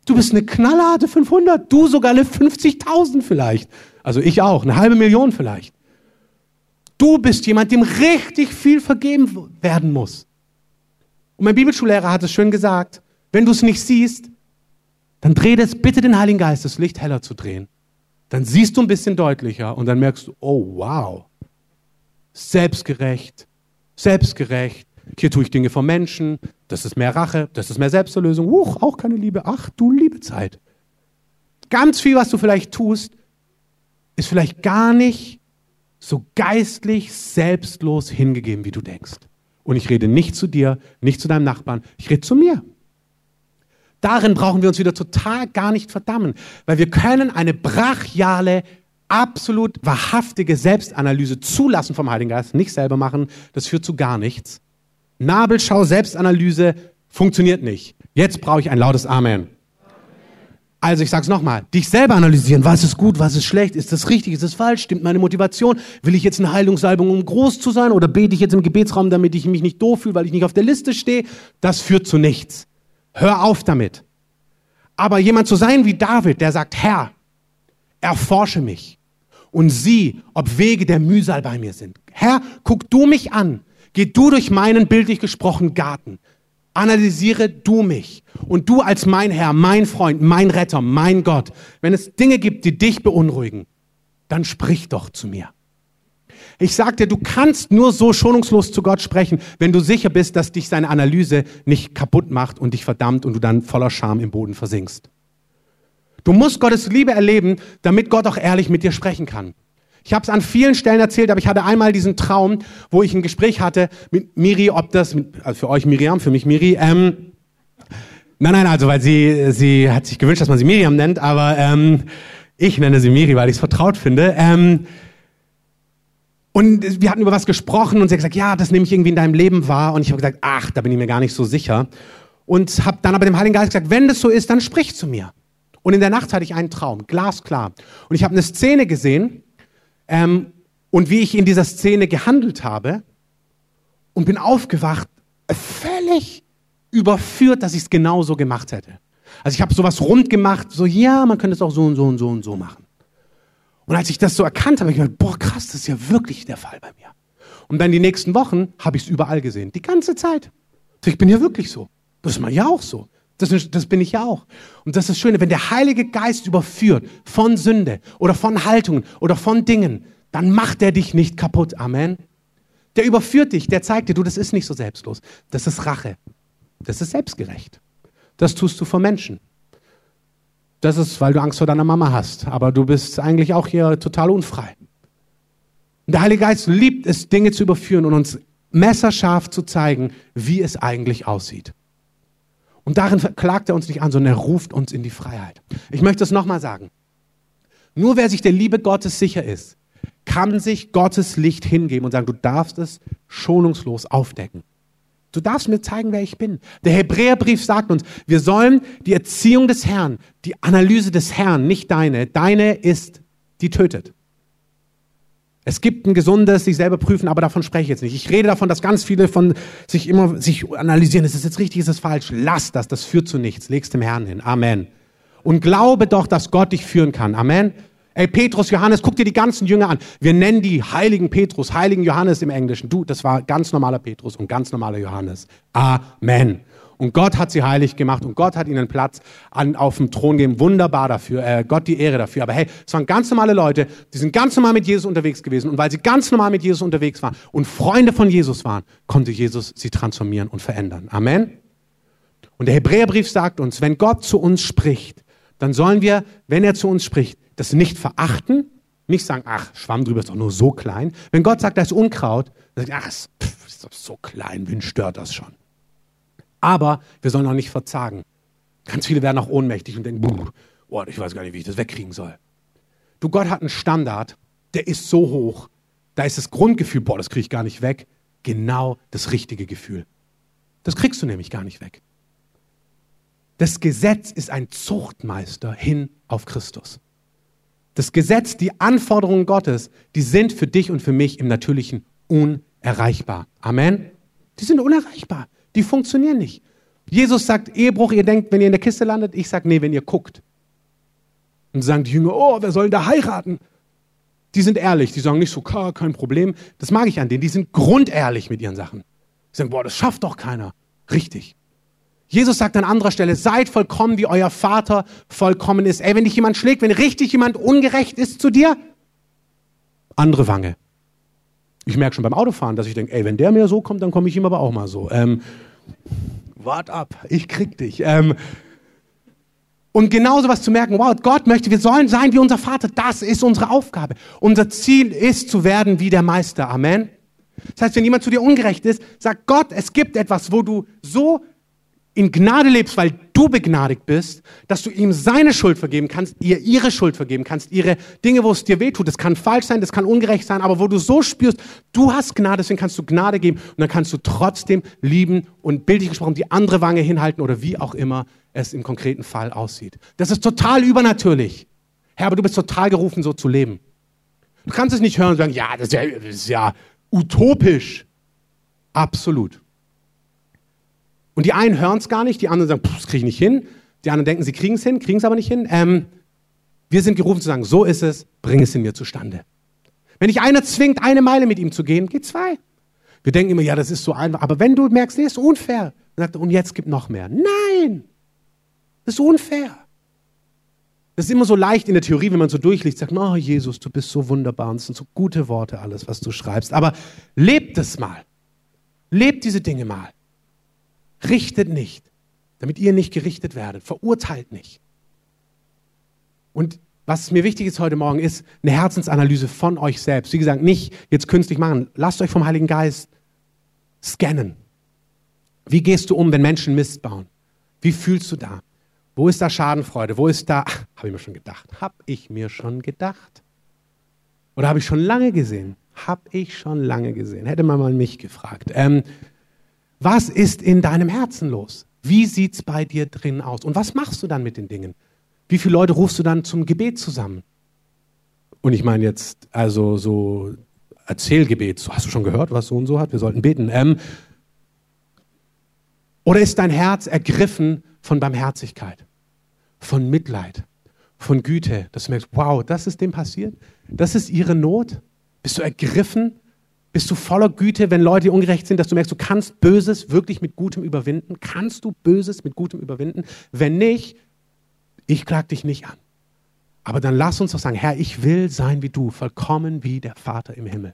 du bist eine knallharte 500, du sogar eine 50.000 vielleicht. Also ich auch, eine halbe Million vielleicht. Du bist jemand, dem richtig viel vergeben werden muss. Und mein Bibelschullehrer hat es schön gesagt, wenn du es nicht siehst, dann dreh das bitte den Heiligen Geist, das Licht heller zu drehen. Dann siehst du ein bisschen deutlicher und dann merkst du, oh wow, selbstgerecht, selbstgerecht, hier tue ich Dinge vom Menschen, das ist mehr Rache, das ist mehr Selbsterlösung. Huch, auch keine Liebe. Ach, du Liebezeit. Ganz viel, was du vielleicht tust, ist vielleicht gar nicht so geistlich selbstlos hingegeben, wie du denkst. Und ich rede nicht zu dir, nicht zu deinem Nachbarn, ich rede zu mir. Darin brauchen wir uns wieder total gar nicht verdammen, weil wir können eine brachiale, absolut wahrhaftige Selbstanalyse zulassen vom Heiligen Geist, nicht selber machen, das führt zu gar nichts. Nabelschau, Selbstanalyse funktioniert nicht. Jetzt brauche ich ein lautes Amen. Also ich sage es nochmal, dich selber analysieren, was ist gut, was ist schlecht, ist das richtig, ist das falsch, stimmt meine Motivation, will ich jetzt eine Heilungssalbung, um groß zu sein oder bete ich jetzt im Gebetsraum, damit ich mich nicht doof fühle, weil ich nicht auf der Liste stehe, das führt zu nichts. Hör auf damit. Aber jemand zu sein wie David, der sagt, Herr, erforsche mich und sieh, ob Wege der Mühsal bei mir sind. Herr, guck du mich an Geh du durch meinen bildlich gesprochen Garten. Analysiere du mich. Und du als mein Herr, mein Freund, mein Retter, mein Gott, wenn es Dinge gibt, die dich beunruhigen, dann sprich doch zu mir. Ich sag dir, du kannst nur so schonungslos zu Gott sprechen, wenn du sicher bist, dass dich seine Analyse nicht kaputt macht und dich verdammt und du dann voller Scham im Boden versinkst. Du musst Gottes Liebe erleben, damit Gott auch ehrlich mit dir sprechen kann. Ich habe es an vielen Stellen erzählt, aber ich hatte einmal diesen Traum, wo ich ein Gespräch hatte mit Miri, ob das, also für euch Miriam, für mich Miri, ähm, nein, nein, also weil sie, sie hat sich gewünscht, dass man sie Miriam nennt, aber ähm, ich nenne sie Miri, weil ich es vertraut finde. Ähm, und wir hatten über was gesprochen und sie hat gesagt, ja, das nehme ich irgendwie in deinem Leben wahr. Und ich habe gesagt, ach, da bin ich mir gar nicht so sicher. Und habe dann aber dem Heiligen Geist gesagt, wenn das so ist, dann sprich zu mir. Und in der Nacht hatte ich einen Traum, glasklar. Und ich habe eine Szene gesehen, ähm, und wie ich in dieser Szene gehandelt habe und bin aufgewacht, völlig überführt, dass ich es genauso gemacht hätte. Also ich habe sowas rund gemacht, so ja, man könnte es auch so und so und so und so machen. Und als ich das so erkannt habe, habe ich gedacht, boah, krass, das ist ja wirklich der Fall bei mir. Und dann die nächsten Wochen habe ich es überall gesehen, die ganze Zeit. Ich bin ja wirklich so. Das ist man ja auch so. Das, das, bin ich ja auch. Und das ist das Schöne, wenn der Heilige Geist überführt von Sünde oder von Haltungen oder von Dingen, dann macht er dich nicht kaputt. Amen. Der überführt dich, der zeigt dir, du, das ist nicht so selbstlos. Das ist Rache. Das ist selbstgerecht. Das tust du vor Menschen. Das ist, weil du Angst vor deiner Mama hast. Aber du bist eigentlich auch hier total unfrei. Und der Heilige Geist liebt es, Dinge zu überführen und uns messerscharf zu zeigen, wie es eigentlich aussieht. Und darin klagt er uns nicht an, sondern er ruft uns in die Freiheit. Ich möchte es nochmal sagen. Nur wer sich der Liebe Gottes sicher ist, kann sich Gottes Licht hingeben und sagen, du darfst es schonungslos aufdecken. Du darfst mir zeigen, wer ich bin. Der Hebräerbrief sagt uns, wir sollen die Erziehung des Herrn, die Analyse des Herrn, nicht deine, deine ist, die tötet. Es gibt ein gesundes sich selber prüfen, aber davon spreche ich jetzt nicht. Ich rede davon, dass ganz viele von sich immer sich analysieren, ist es jetzt richtig, ist es falsch? Lass das, das führt zu nichts. Leg's dem Herrn hin. Amen. Und glaube doch, dass Gott dich führen kann. Amen. Ey, Petrus, Johannes, guck dir die ganzen Jünger an. Wir nennen die heiligen Petrus, heiligen Johannes im Englischen. Du, das war ganz normaler Petrus und ganz normaler Johannes. Amen. Und Gott hat sie heilig gemacht und Gott hat ihnen Platz an, auf dem Thron gegeben. Wunderbar dafür. Äh, Gott die Ehre dafür. Aber hey, es waren ganz normale Leute, die sind ganz normal mit Jesus unterwegs gewesen. Und weil sie ganz normal mit Jesus unterwegs waren und Freunde von Jesus waren, konnte Jesus sie transformieren und verändern. Amen. Und der Hebräerbrief sagt uns, wenn Gott zu uns spricht, dann sollen wir, wenn er zu uns spricht, das nicht verachten, nicht sagen, ach, Schwamm drüber ist doch nur so klein. Wenn Gott sagt, da ist Unkraut, dann sagt, ach, pff, ist doch so klein, wen stört das schon? Aber wir sollen auch nicht verzagen. Ganz viele werden auch ohnmächtig und denken, boah, ich weiß gar nicht, wie ich das wegkriegen soll. Du, Gott hat einen Standard, der ist so hoch, da ist das Grundgefühl, boah, das kriege ich gar nicht weg, genau das richtige Gefühl. Das kriegst du nämlich gar nicht weg. Das Gesetz ist ein Zuchtmeister hin auf Christus. Das Gesetz, die Anforderungen Gottes, die sind für dich und für mich im Natürlichen unerreichbar. Amen. Die sind unerreichbar. Die funktionieren nicht. Jesus sagt, Ehebruch, ihr denkt, wenn ihr in der Kiste landet, ich sage, nee, wenn ihr guckt. Und sagen die Jünger, oh, wer soll da heiraten? Die sind ehrlich, die sagen nicht so, kein Problem. Das mag ich an denen, die sind grundehrlich mit ihren Sachen. Die sagen, boah, das schafft doch keiner. Richtig. Jesus sagt an anderer Stelle, seid vollkommen, wie euer Vater vollkommen ist. Ey, wenn dich jemand schlägt, wenn richtig jemand ungerecht ist zu dir, andere Wange. Ich merke schon beim Autofahren, dass ich denke, ey, wenn der mir so kommt, dann komme ich ihm aber auch mal so. Ähm, wart ab, ich krieg dich. Ähm, und genauso was zu merken, wow, Gott möchte, wir sollen sein wie unser Vater. Das ist unsere Aufgabe. Unser Ziel ist zu werden wie der Meister. Amen. Das heißt, wenn jemand zu dir ungerecht ist, sag Gott, es gibt etwas, wo du so in Gnade lebst, weil du begnadigt bist, dass du ihm seine Schuld vergeben kannst, ihr ihre Schuld vergeben kannst, ihre Dinge, wo es dir wehtut. Das kann falsch sein, das kann ungerecht sein, aber wo du so spürst, du hast Gnade, deswegen kannst du Gnade geben und dann kannst du trotzdem lieben und bildlich gesprochen die andere Wange hinhalten oder wie auch immer es im konkreten Fall aussieht. Das ist total übernatürlich. Herr, aber du bist total gerufen, so zu leben. Du kannst es nicht hören und sagen, ja, das ist ja, das ist ja utopisch. Absolut. Und die einen hören es gar nicht, die anderen sagen, das kriege ich nicht hin. Die anderen denken, sie kriegen es hin, kriegen es aber nicht hin. Ähm, wir sind gerufen zu sagen, so ist es, bring es in mir zustande. Wenn dich einer zwingt, eine Meile mit ihm zu gehen, geh zwei. Wir denken immer, ja, das ist so einfach. Aber wenn du merkst, nee, ist unfair, dann sagt er, und jetzt gibt noch mehr. Nein, das ist unfair. Das ist immer so leicht in der Theorie, wenn man so durchliest, sagt, oh Jesus, du bist so wunderbar und es sind so gute Worte alles, was du schreibst. Aber lebt es mal. Lebt diese Dinge mal. Richtet nicht, damit ihr nicht gerichtet werdet. Verurteilt nicht. Und was mir wichtig ist heute Morgen, ist eine Herzensanalyse von euch selbst. Wie gesagt, nicht jetzt künstlich machen. Lasst euch vom Heiligen Geist scannen. Wie gehst du um, wenn Menschen Mist bauen? Wie fühlst du da? Wo ist da Schadenfreude? Wo ist da, <laughs> habe ich mir schon gedacht, habe ich mir schon gedacht? Oder habe ich schon lange gesehen? Habe ich schon lange gesehen. Hätte man mal mich gefragt. Ähm, was ist in deinem Herzen los? Wie sieht es bei dir drin aus? Und was machst du dann mit den Dingen? Wie viele Leute rufst du dann zum Gebet zusammen? Und ich meine jetzt, also so Erzählgebet. So, hast du schon gehört, was so und so hat? Wir sollten beten. Ähm, oder ist dein Herz ergriffen von Barmherzigkeit, von Mitleid, von Güte, dass du merkst, wow, das ist dem passiert? Das ist ihre Not? Bist du ergriffen bist du voller Güte, wenn Leute ungerecht sind, dass du merkst, du kannst Böses wirklich mit Gutem überwinden? Kannst du Böses mit Gutem überwinden? Wenn nicht, ich klag dich nicht an. Aber dann lass uns doch sagen, Herr, ich will sein wie du, vollkommen wie der Vater im Himmel.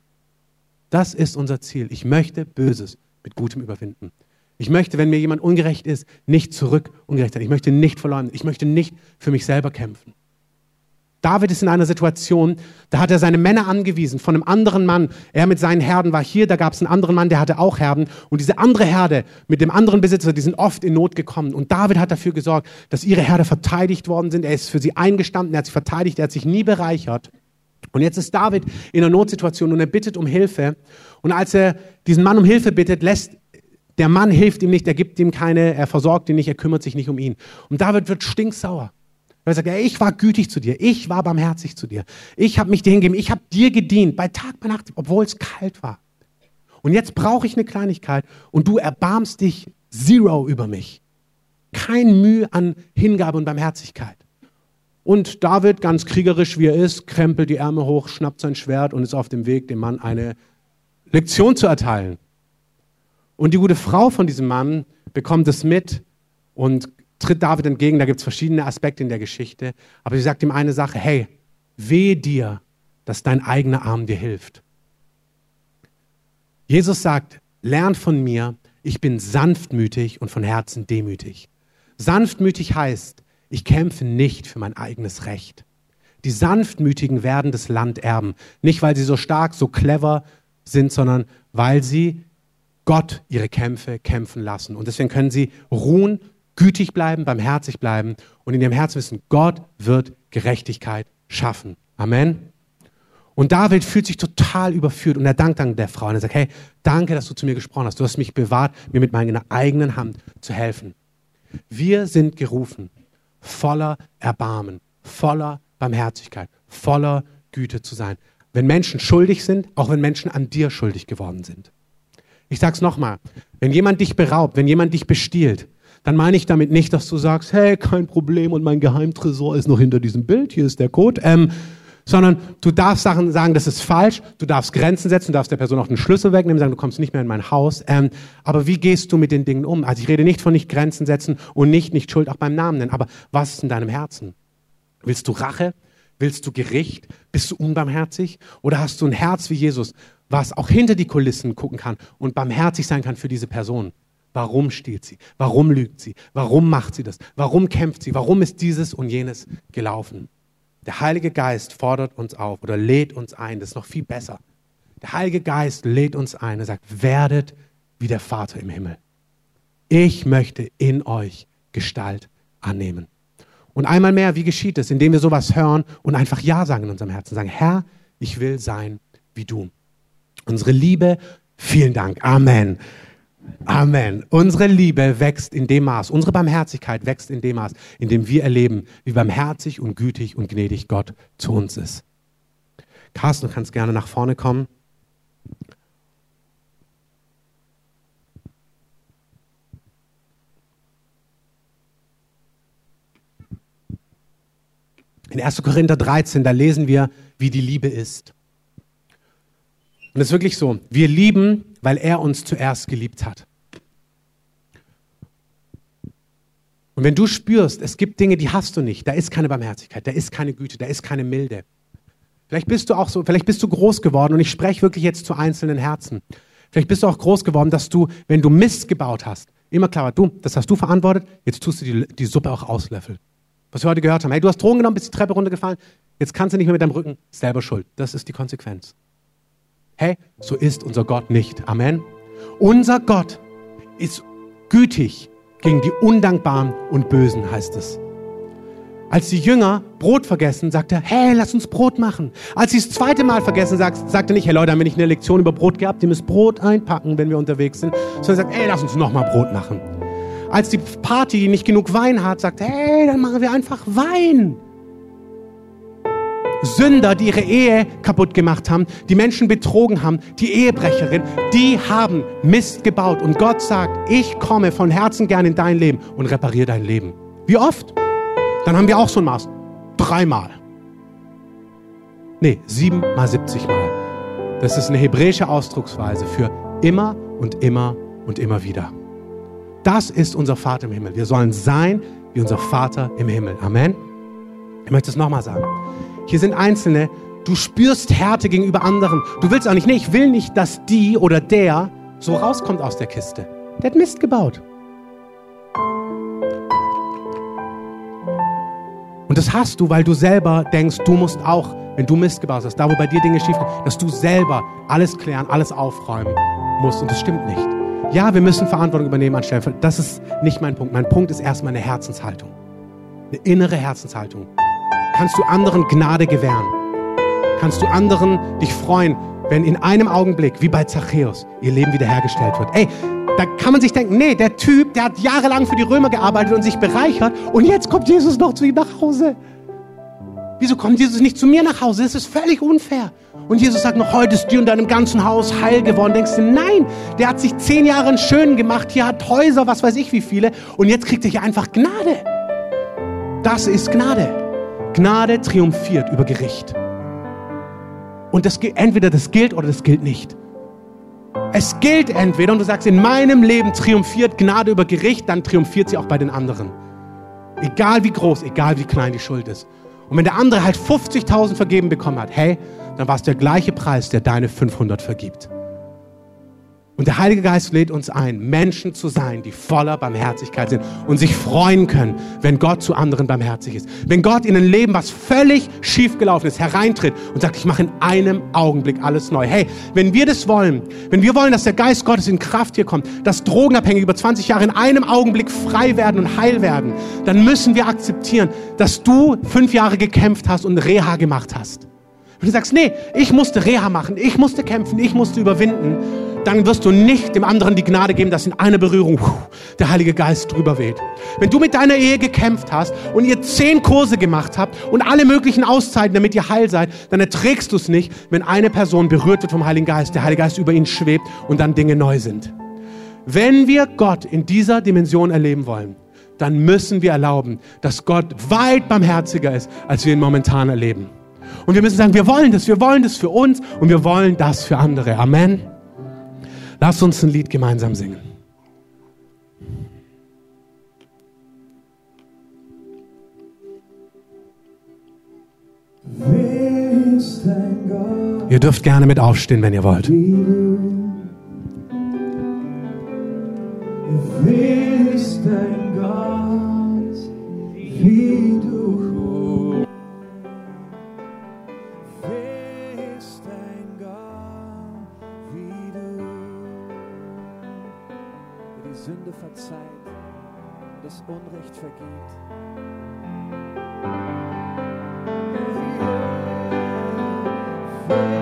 Das ist unser Ziel. Ich möchte Böses mit Gutem überwinden. Ich möchte, wenn mir jemand ungerecht ist, nicht zurück ungerecht sein. Ich möchte nicht verleugnen. Ich möchte nicht für mich selber kämpfen. David ist in einer Situation, da hat er seine Männer angewiesen von einem anderen Mann. Er mit seinen Herden war hier, da gab es einen anderen Mann, der hatte auch Herden. Und diese andere Herde mit dem anderen Besitzer, die sind oft in Not gekommen. Und David hat dafür gesorgt, dass ihre Herde verteidigt worden sind. Er ist für sie eingestanden, er hat sie verteidigt, er hat sich nie bereichert. Und jetzt ist David in einer Notsituation und er bittet um Hilfe. Und als er diesen Mann um Hilfe bittet, lässt der Mann hilft ihm nicht, er gibt ihm keine, er versorgt ihn nicht, er kümmert sich nicht um ihn. Und David wird stinksauer. Er sagt, ich war gütig zu dir, ich war barmherzig zu dir, ich habe mich dir hingegeben, ich habe dir gedient, bei Tag, bei Nacht, obwohl es kalt war. Und jetzt brauche ich eine Kleinigkeit und du erbarmst dich zero über mich. Kein Mühe an Hingabe und Barmherzigkeit. Und David, ganz kriegerisch wie er ist, krempelt die Ärmel hoch, schnappt sein Schwert und ist auf dem Weg, dem Mann eine Lektion zu erteilen. Und die gute Frau von diesem Mann bekommt es mit und tritt David entgegen. Da gibt es verschiedene Aspekte in der Geschichte. Aber sie sagt ihm eine Sache, hey, wehe dir, dass dein eigener Arm dir hilft. Jesus sagt, lern von mir, ich bin sanftmütig und von Herzen demütig. Sanftmütig heißt, ich kämpfe nicht für mein eigenes Recht. Die Sanftmütigen werden das Land erben. Nicht, weil sie so stark, so clever sind, sondern weil sie Gott ihre Kämpfe kämpfen lassen. Und deswegen können sie ruhen gütig bleiben, barmherzig bleiben und in ihrem Herzen wissen, Gott wird Gerechtigkeit schaffen. Amen. Und David fühlt sich total überführt und er dankt dann der Frau und er sagt, hey, danke, dass du zu mir gesprochen hast. Du hast mich bewahrt, mir mit meiner eigenen Hand zu helfen. Wir sind gerufen, voller Erbarmen, voller Barmherzigkeit, voller Güte zu sein. Wenn Menschen schuldig sind, auch wenn Menschen an dir schuldig geworden sind. Ich sag's nochmal, wenn jemand dich beraubt, wenn jemand dich bestiehlt, dann meine ich damit nicht, dass du sagst, hey, kein Problem und mein Geheimtresor ist noch hinter diesem Bild, hier ist der Code, ähm, sondern du darfst Sachen sagen, das ist falsch, du darfst Grenzen setzen, du darfst der Person auch den Schlüssel wegnehmen, sagen, du kommst nicht mehr in mein Haus. Ähm, aber wie gehst du mit den Dingen um? Also ich rede nicht von nicht Grenzen setzen und nicht, nicht Schuld auch beim Namen nennen, aber was ist in deinem Herzen? Willst du Rache? Willst du Gericht? Bist du unbarmherzig? Oder hast du ein Herz wie Jesus, was auch hinter die Kulissen gucken kann und barmherzig sein kann für diese Person? Warum stiehlt sie? Warum lügt sie? Warum macht sie das? Warum kämpft sie? Warum ist dieses und jenes gelaufen? Der Heilige Geist fordert uns auf oder lädt uns ein. Das ist noch viel besser. Der Heilige Geist lädt uns ein. Er sagt, werdet wie der Vater im Himmel. Ich möchte in euch Gestalt annehmen. Und einmal mehr, wie geschieht es? Indem wir sowas hören und einfach Ja sagen in unserem Herzen. Sagen, Herr, ich will sein wie du. Unsere Liebe, vielen Dank. Amen. Amen. Unsere Liebe wächst in dem Maß, unsere Barmherzigkeit wächst in dem Maß, in dem wir erleben, wie barmherzig und gütig und gnädig Gott zu uns ist. Carsten, du kannst gerne nach vorne kommen. In 1. Korinther 13, da lesen wir, wie die Liebe ist. Und es ist wirklich so, wir lieben, weil er uns zuerst geliebt hat. Und wenn du spürst, es gibt Dinge, die hast du nicht, da ist keine Barmherzigkeit, da ist keine Güte, da ist keine Milde. Vielleicht bist du auch so, vielleicht bist du groß geworden und ich spreche wirklich jetzt zu einzelnen Herzen. Vielleicht bist du auch groß geworden, dass du, wenn du Mist gebaut hast, immer klarer, du, das hast du verantwortet, jetzt tust du die, die Suppe auch auslöffeln. Was wir heute gehört haben, hey, du hast Drogen genommen, bist die Treppe runtergefallen, jetzt kannst du nicht mehr mit deinem Rücken, selber schuld. Das ist die Konsequenz. Hey, so ist unser Gott nicht. Amen. Unser Gott ist gütig gegen die Undankbaren und Bösen, heißt es. Als die Jünger Brot vergessen, sagt er, hey, lass uns Brot machen. Als sie das zweite Mal vergessen, sagt, sagt er nicht, hey Leute, haben wir nicht eine Lektion über Brot gehabt? Ihr müsst Brot einpacken, wenn wir unterwegs sind. Sondern sagt, hey, lass uns nochmal Brot machen. Als die Party nicht genug Wein hat, sagt er, hey, dann machen wir einfach Wein. Sünder, die ihre Ehe kaputt gemacht haben, die Menschen betrogen haben, die Ehebrecherin, die haben Mist gebaut. Und Gott sagt, ich komme von Herzen gern in dein Leben und repariere dein Leben. Wie oft? Dann haben wir auch so ein Maß. Dreimal. Nee, sieben mal 70 Mal. Das ist eine hebräische Ausdrucksweise für immer und immer und immer wieder. Das ist unser Vater im Himmel. Wir sollen sein wie unser Vater im Himmel. Amen. Ich möchte es nochmal sagen. Hier sind Einzelne, du spürst Härte gegenüber anderen. Du willst auch nicht, nee, ich will nicht, dass die oder der so rauskommt aus der Kiste. Der hat Mist gebaut. Und das hast du, weil du selber denkst, du musst auch, wenn du Mist gebaut hast, da wo bei dir Dinge schief gehen, dass du selber alles klären, alles aufräumen musst. Und das stimmt nicht. Ja, wir müssen Verantwortung übernehmen anstelle. Das ist nicht mein Punkt. Mein Punkt ist erstmal eine Herzenshaltung. Eine innere Herzenshaltung. Kannst du anderen Gnade gewähren? Kannst du anderen dich freuen, wenn in einem Augenblick, wie bei Zachäus, ihr Leben wiederhergestellt wird. Ey, da kann man sich denken, nee, der Typ, der hat jahrelang für die Römer gearbeitet und sich bereichert und jetzt kommt Jesus noch zu ihm nach Hause. Wieso kommt Jesus nicht zu mir nach Hause? Das ist völlig unfair. Und Jesus sagt noch, heute ist dir und deinem ganzen Haus heil geworden. Denkst du, nein, der hat sich zehn Jahre schön gemacht, hier hat Häuser, was weiß ich wie viele, und jetzt kriegt er hier einfach Gnade. Das ist Gnade. Gnade triumphiert über Gericht. Und das, entweder das gilt oder das gilt nicht. Es gilt entweder und du sagst, in meinem Leben triumphiert Gnade über Gericht, dann triumphiert sie auch bei den anderen. Egal wie groß, egal wie klein die Schuld ist. Und wenn der andere halt 50.000 vergeben bekommen hat, hey, dann war es der gleiche Preis, der deine 500 vergibt. Und der Heilige Geist lädt uns ein, Menschen zu sein, die voller Barmherzigkeit sind und sich freuen können, wenn Gott zu anderen barmherzig ist. Wenn Gott in ein Leben, was völlig schiefgelaufen ist, hereintritt und sagt, ich mache in einem Augenblick alles neu. Hey, wenn wir das wollen, wenn wir wollen, dass der Geist Gottes in Kraft hier kommt, dass Drogenabhängige über 20 Jahre in einem Augenblick frei werden und heil werden, dann müssen wir akzeptieren, dass du fünf Jahre gekämpft hast und Reha gemacht hast. Wenn du sagst, nee, ich musste Reha machen, ich musste kämpfen, ich musste überwinden, dann wirst du nicht dem anderen die Gnade geben, dass in einer Berührung der Heilige Geist drüber weht. Wenn du mit deiner Ehe gekämpft hast und ihr zehn Kurse gemacht habt und alle möglichen Auszeiten, damit ihr heil seid, dann erträgst du es nicht, wenn eine Person berührt wird vom Heiligen Geist, der Heilige Geist über ihn schwebt und dann Dinge neu sind. Wenn wir Gott in dieser Dimension erleben wollen, dann müssen wir erlauben, dass Gott weit barmherziger ist, als wir ihn momentan erleben. Und wir müssen sagen, wir wollen das, wir wollen das für uns und wir wollen das für andere. Amen. Lass uns ein Lied gemeinsam singen. Ihr dürft gerne mit aufstehen, wenn ihr wollt. Wer ist dein Unrecht vergeht. Fair.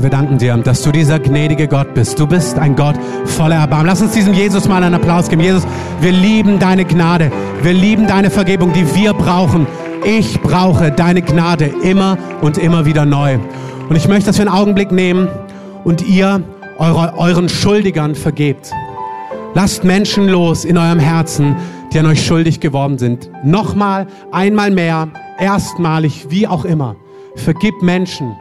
Herr, wir danken dir, dass du dieser gnädige Gott bist. Du bist ein Gott voller Erbarmen. Lass uns diesem Jesus mal einen Applaus geben. Jesus, wir lieben deine Gnade. Wir lieben deine Vergebung, die wir brauchen. Ich brauche deine Gnade immer und immer wieder neu. Und ich möchte, dass wir einen Augenblick nehmen und ihr eure, euren Schuldigern vergebt. Lasst Menschen los in eurem Herzen, die an euch schuldig geworden sind. Nochmal, einmal mehr, erstmalig, wie auch immer. Vergib Menschen.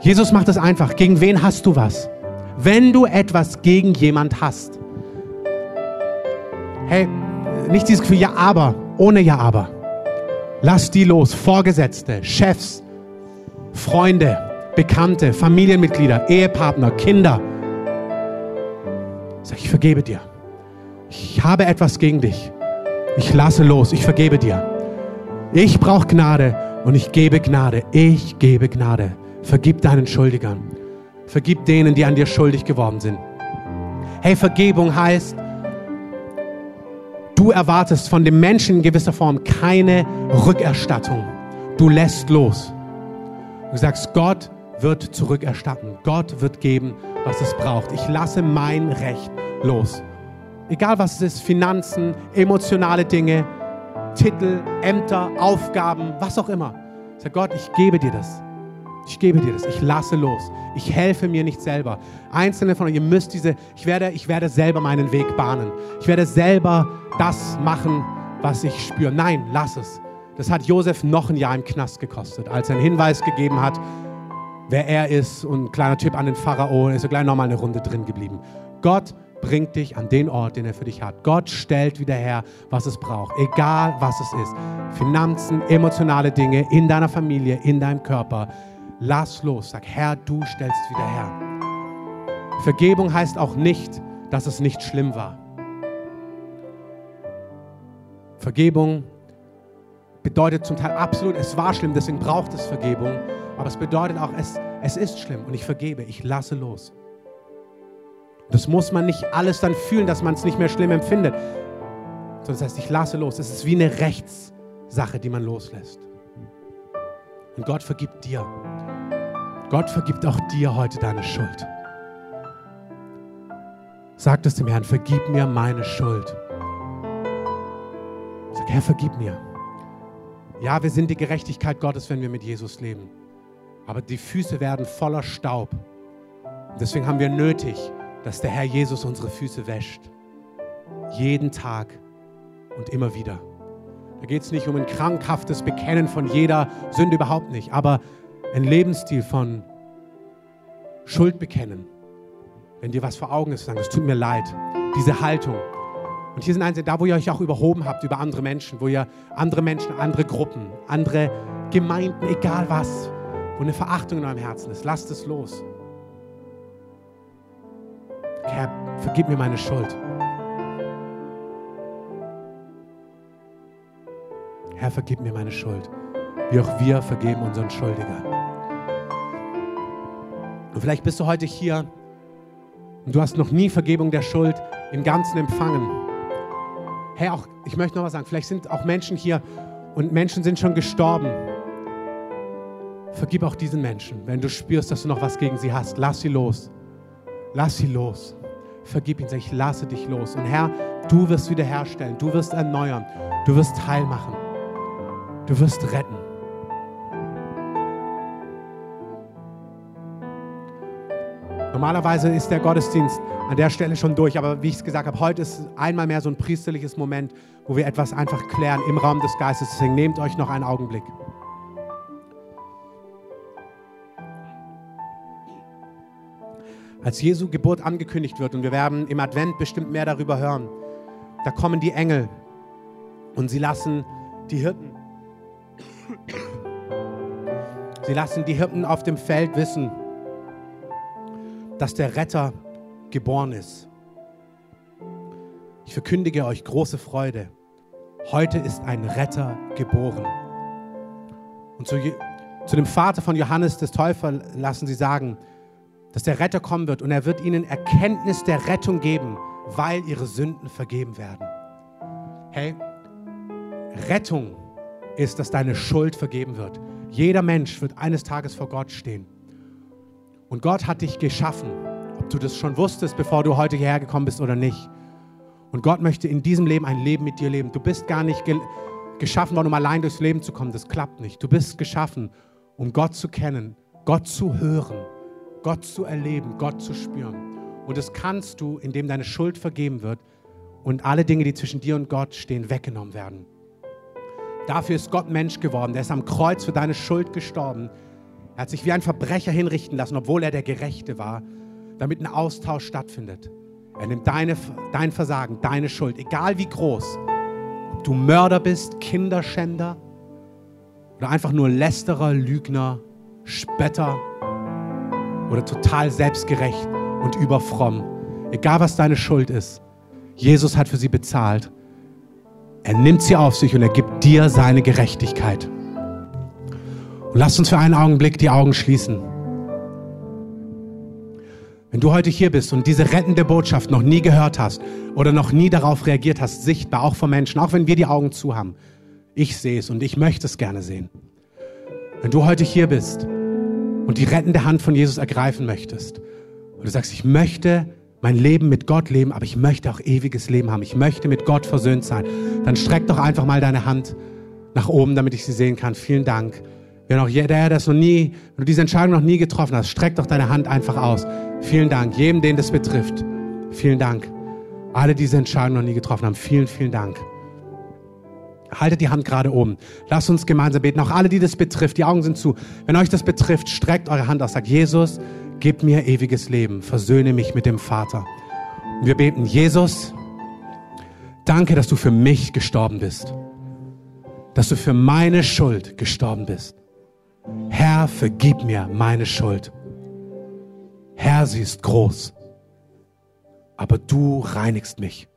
Jesus macht es einfach. Gegen wen hast du was? Wenn du etwas gegen jemand hast. Hey, nicht dieses Gefühl, ja, aber, ohne ja, aber. Lass die los. Vorgesetzte, Chefs, Freunde, Bekannte, Familienmitglieder, Ehepartner, Kinder. Sag, ich vergebe dir. Ich habe etwas gegen dich. Ich lasse los. Ich vergebe dir. Ich brauche Gnade und ich gebe Gnade. Ich gebe Gnade. Vergib deinen Schuldigern. Vergib denen, die an dir schuldig geworden sind. Hey, Vergebung heißt, du erwartest von dem Menschen in gewisser Form keine Rückerstattung. Du lässt los. Du sagst, Gott wird zurückerstatten. Gott wird geben, was es braucht. Ich lasse mein Recht los. Egal was es ist, Finanzen, emotionale Dinge, Titel, Ämter, Aufgaben, was auch immer. Sag Gott, ich gebe dir das. Ich gebe dir das. Ich lasse los. Ich helfe mir nicht selber. Einzelne von euch, ihr müsst diese, ich werde, ich werde selber meinen Weg bahnen. Ich werde selber das machen, was ich spüre. Nein, lass es. Das hat Josef noch ein Jahr im Knast gekostet, als er einen Hinweis gegeben hat, wer er ist und ein kleiner Tipp an den Pharao, ist er gleich nochmal eine Runde drin geblieben. Gott bringt dich an den Ort, den er für dich hat. Gott stellt wieder her, was es braucht, egal was es ist. Finanzen, emotionale Dinge in deiner Familie, in deinem Körper. Lass los, sag, Herr, du stellst wieder her. Vergebung heißt auch nicht, dass es nicht schlimm war. Vergebung bedeutet zum Teil absolut, es war schlimm, deswegen braucht es Vergebung. Aber es bedeutet auch, es, es ist schlimm und ich vergebe, ich lasse los. Das muss man nicht alles dann fühlen, dass man es nicht mehr schlimm empfindet. Sondern das heißt, ich lasse los. Es ist wie eine Rechtssache, die man loslässt. Und Gott vergibt dir. Gott vergibt auch dir heute deine Schuld. Sag es dem Herrn, vergib mir meine Schuld. Sag, Herr, vergib mir. Ja, wir sind die Gerechtigkeit Gottes, wenn wir mit Jesus leben. Aber die Füße werden voller Staub. Deswegen haben wir nötig, dass der Herr Jesus unsere Füße wäscht. Jeden Tag und immer wieder. Da geht es nicht um ein krankhaftes Bekennen von jeder Sünde überhaupt nicht, aber ein Lebensstil von Schuld bekennen. Wenn dir was vor Augen ist, sagen, es tut mir leid. Diese Haltung. Und hier sind einzelne, da wo ihr euch auch überhoben habt über andere Menschen, wo ihr andere Menschen, andere Gruppen, andere Gemeinden, egal was, wo eine Verachtung in eurem Herzen ist, lasst es los. Herr, vergib mir meine Schuld. Herr, vergib mir meine Schuld, wie auch wir vergeben unseren Schuldigern. Und vielleicht bist du heute hier und du hast noch nie Vergebung der Schuld im Ganzen empfangen. Hey, auch, ich möchte noch was sagen, vielleicht sind auch Menschen hier und Menschen sind schon gestorben. Vergib auch diesen Menschen, wenn du spürst, dass du noch was gegen sie hast. Lass sie los. Lass sie los. Vergib ihnen, sag ich lasse dich los. Und Herr, du wirst wiederherstellen, du wirst erneuern, du wirst heil machen, du wirst retten. Normalerweise ist der Gottesdienst an der Stelle schon durch, aber wie ich es gesagt habe, heute ist einmal mehr so ein priesterliches Moment, wo wir etwas einfach klären im Raum des Geistes. Deswegen nehmt euch noch einen Augenblick. als Jesu Geburt angekündigt wird, und wir werden im Advent bestimmt mehr darüber hören, da kommen die Engel und sie lassen die Hirten, sie lassen die Hirten auf dem Feld wissen, dass der Retter geboren ist. Ich verkündige euch große Freude. Heute ist ein Retter geboren. Und zu, zu dem Vater von Johannes des Täufer lassen sie sagen, dass der Retter kommen wird und er wird ihnen Erkenntnis der Rettung geben, weil ihre Sünden vergeben werden. Hey, Rettung ist, dass deine Schuld vergeben wird. Jeder Mensch wird eines Tages vor Gott stehen. Und Gott hat dich geschaffen, ob du das schon wusstest, bevor du heute hierher gekommen bist oder nicht. Und Gott möchte in diesem Leben ein Leben mit dir leben. Du bist gar nicht ge geschaffen worden, um allein durchs Leben zu kommen. Das klappt nicht. Du bist geschaffen, um Gott zu kennen, Gott zu hören, Gott zu erleben, Gott zu spüren. Und das kannst du, indem deine Schuld vergeben wird und alle Dinge, die zwischen dir und Gott stehen, weggenommen werden. Dafür ist Gott Mensch geworden. Der ist am Kreuz für deine Schuld gestorben. Er hat sich wie ein Verbrecher hinrichten lassen, obwohl er der Gerechte war, damit ein Austausch stattfindet. Er nimmt deine, dein Versagen, deine Schuld, egal wie groß. Ob du Mörder bist, Kinderschänder oder einfach nur Lästerer, Lügner, Spötter oder total selbstgerecht und überfromm. Egal was deine Schuld ist, Jesus hat für sie bezahlt. Er nimmt sie auf sich und er gibt dir seine Gerechtigkeit. Und lass uns für einen Augenblick die Augen schließen. Wenn du heute hier bist und diese rettende Botschaft noch nie gehört hast oder noch nie darauf reagiert hast, sichtbar, auch von Menschen, auch wenn wir die Augen zu haben, ich sehe es und ich möchte es gerne sehen. Wenn du heute hier bist und die rettende Hand von Jesus ergreifen möchtest und du sagst, ich möchte mein Leben mit Gott leben, aber ich möchte auch ewiges Leben haben. Ich möchte mit Gott versöhnt sein. Dann streck doch einfach mal deine Hand nach oben, damit ich sie sehen kann. Vielen Dank. Wenn auch jeder, der das noch nie, wenn du diese Entscheidung noch nie getroffen hast, streck doch deine Hand einfach aus. Vielen Dank. Jedem, den das betrifft. Vielen Dank. Alle diese Entscheidung noch nie getroffen haben. Vielen, vielen Dank. Haltet die Hand gerade oben. Lasst uns gemeinsam beten. Auch alle, die das betrifft, die Augen sind zu. Wenn euch das betrifft, streckt eure Hand aus. Sagt, Jesus, gib mir ewiges Leben, versöhne mich mit dem Vater. Und wir beten, Jesus, danke, dass du für mich gestorben bist, dass du für meine Schuld gestorben bist. Herr, vergib mir meine Schuld. Herr, sie ist groß, aber du reinigst mich.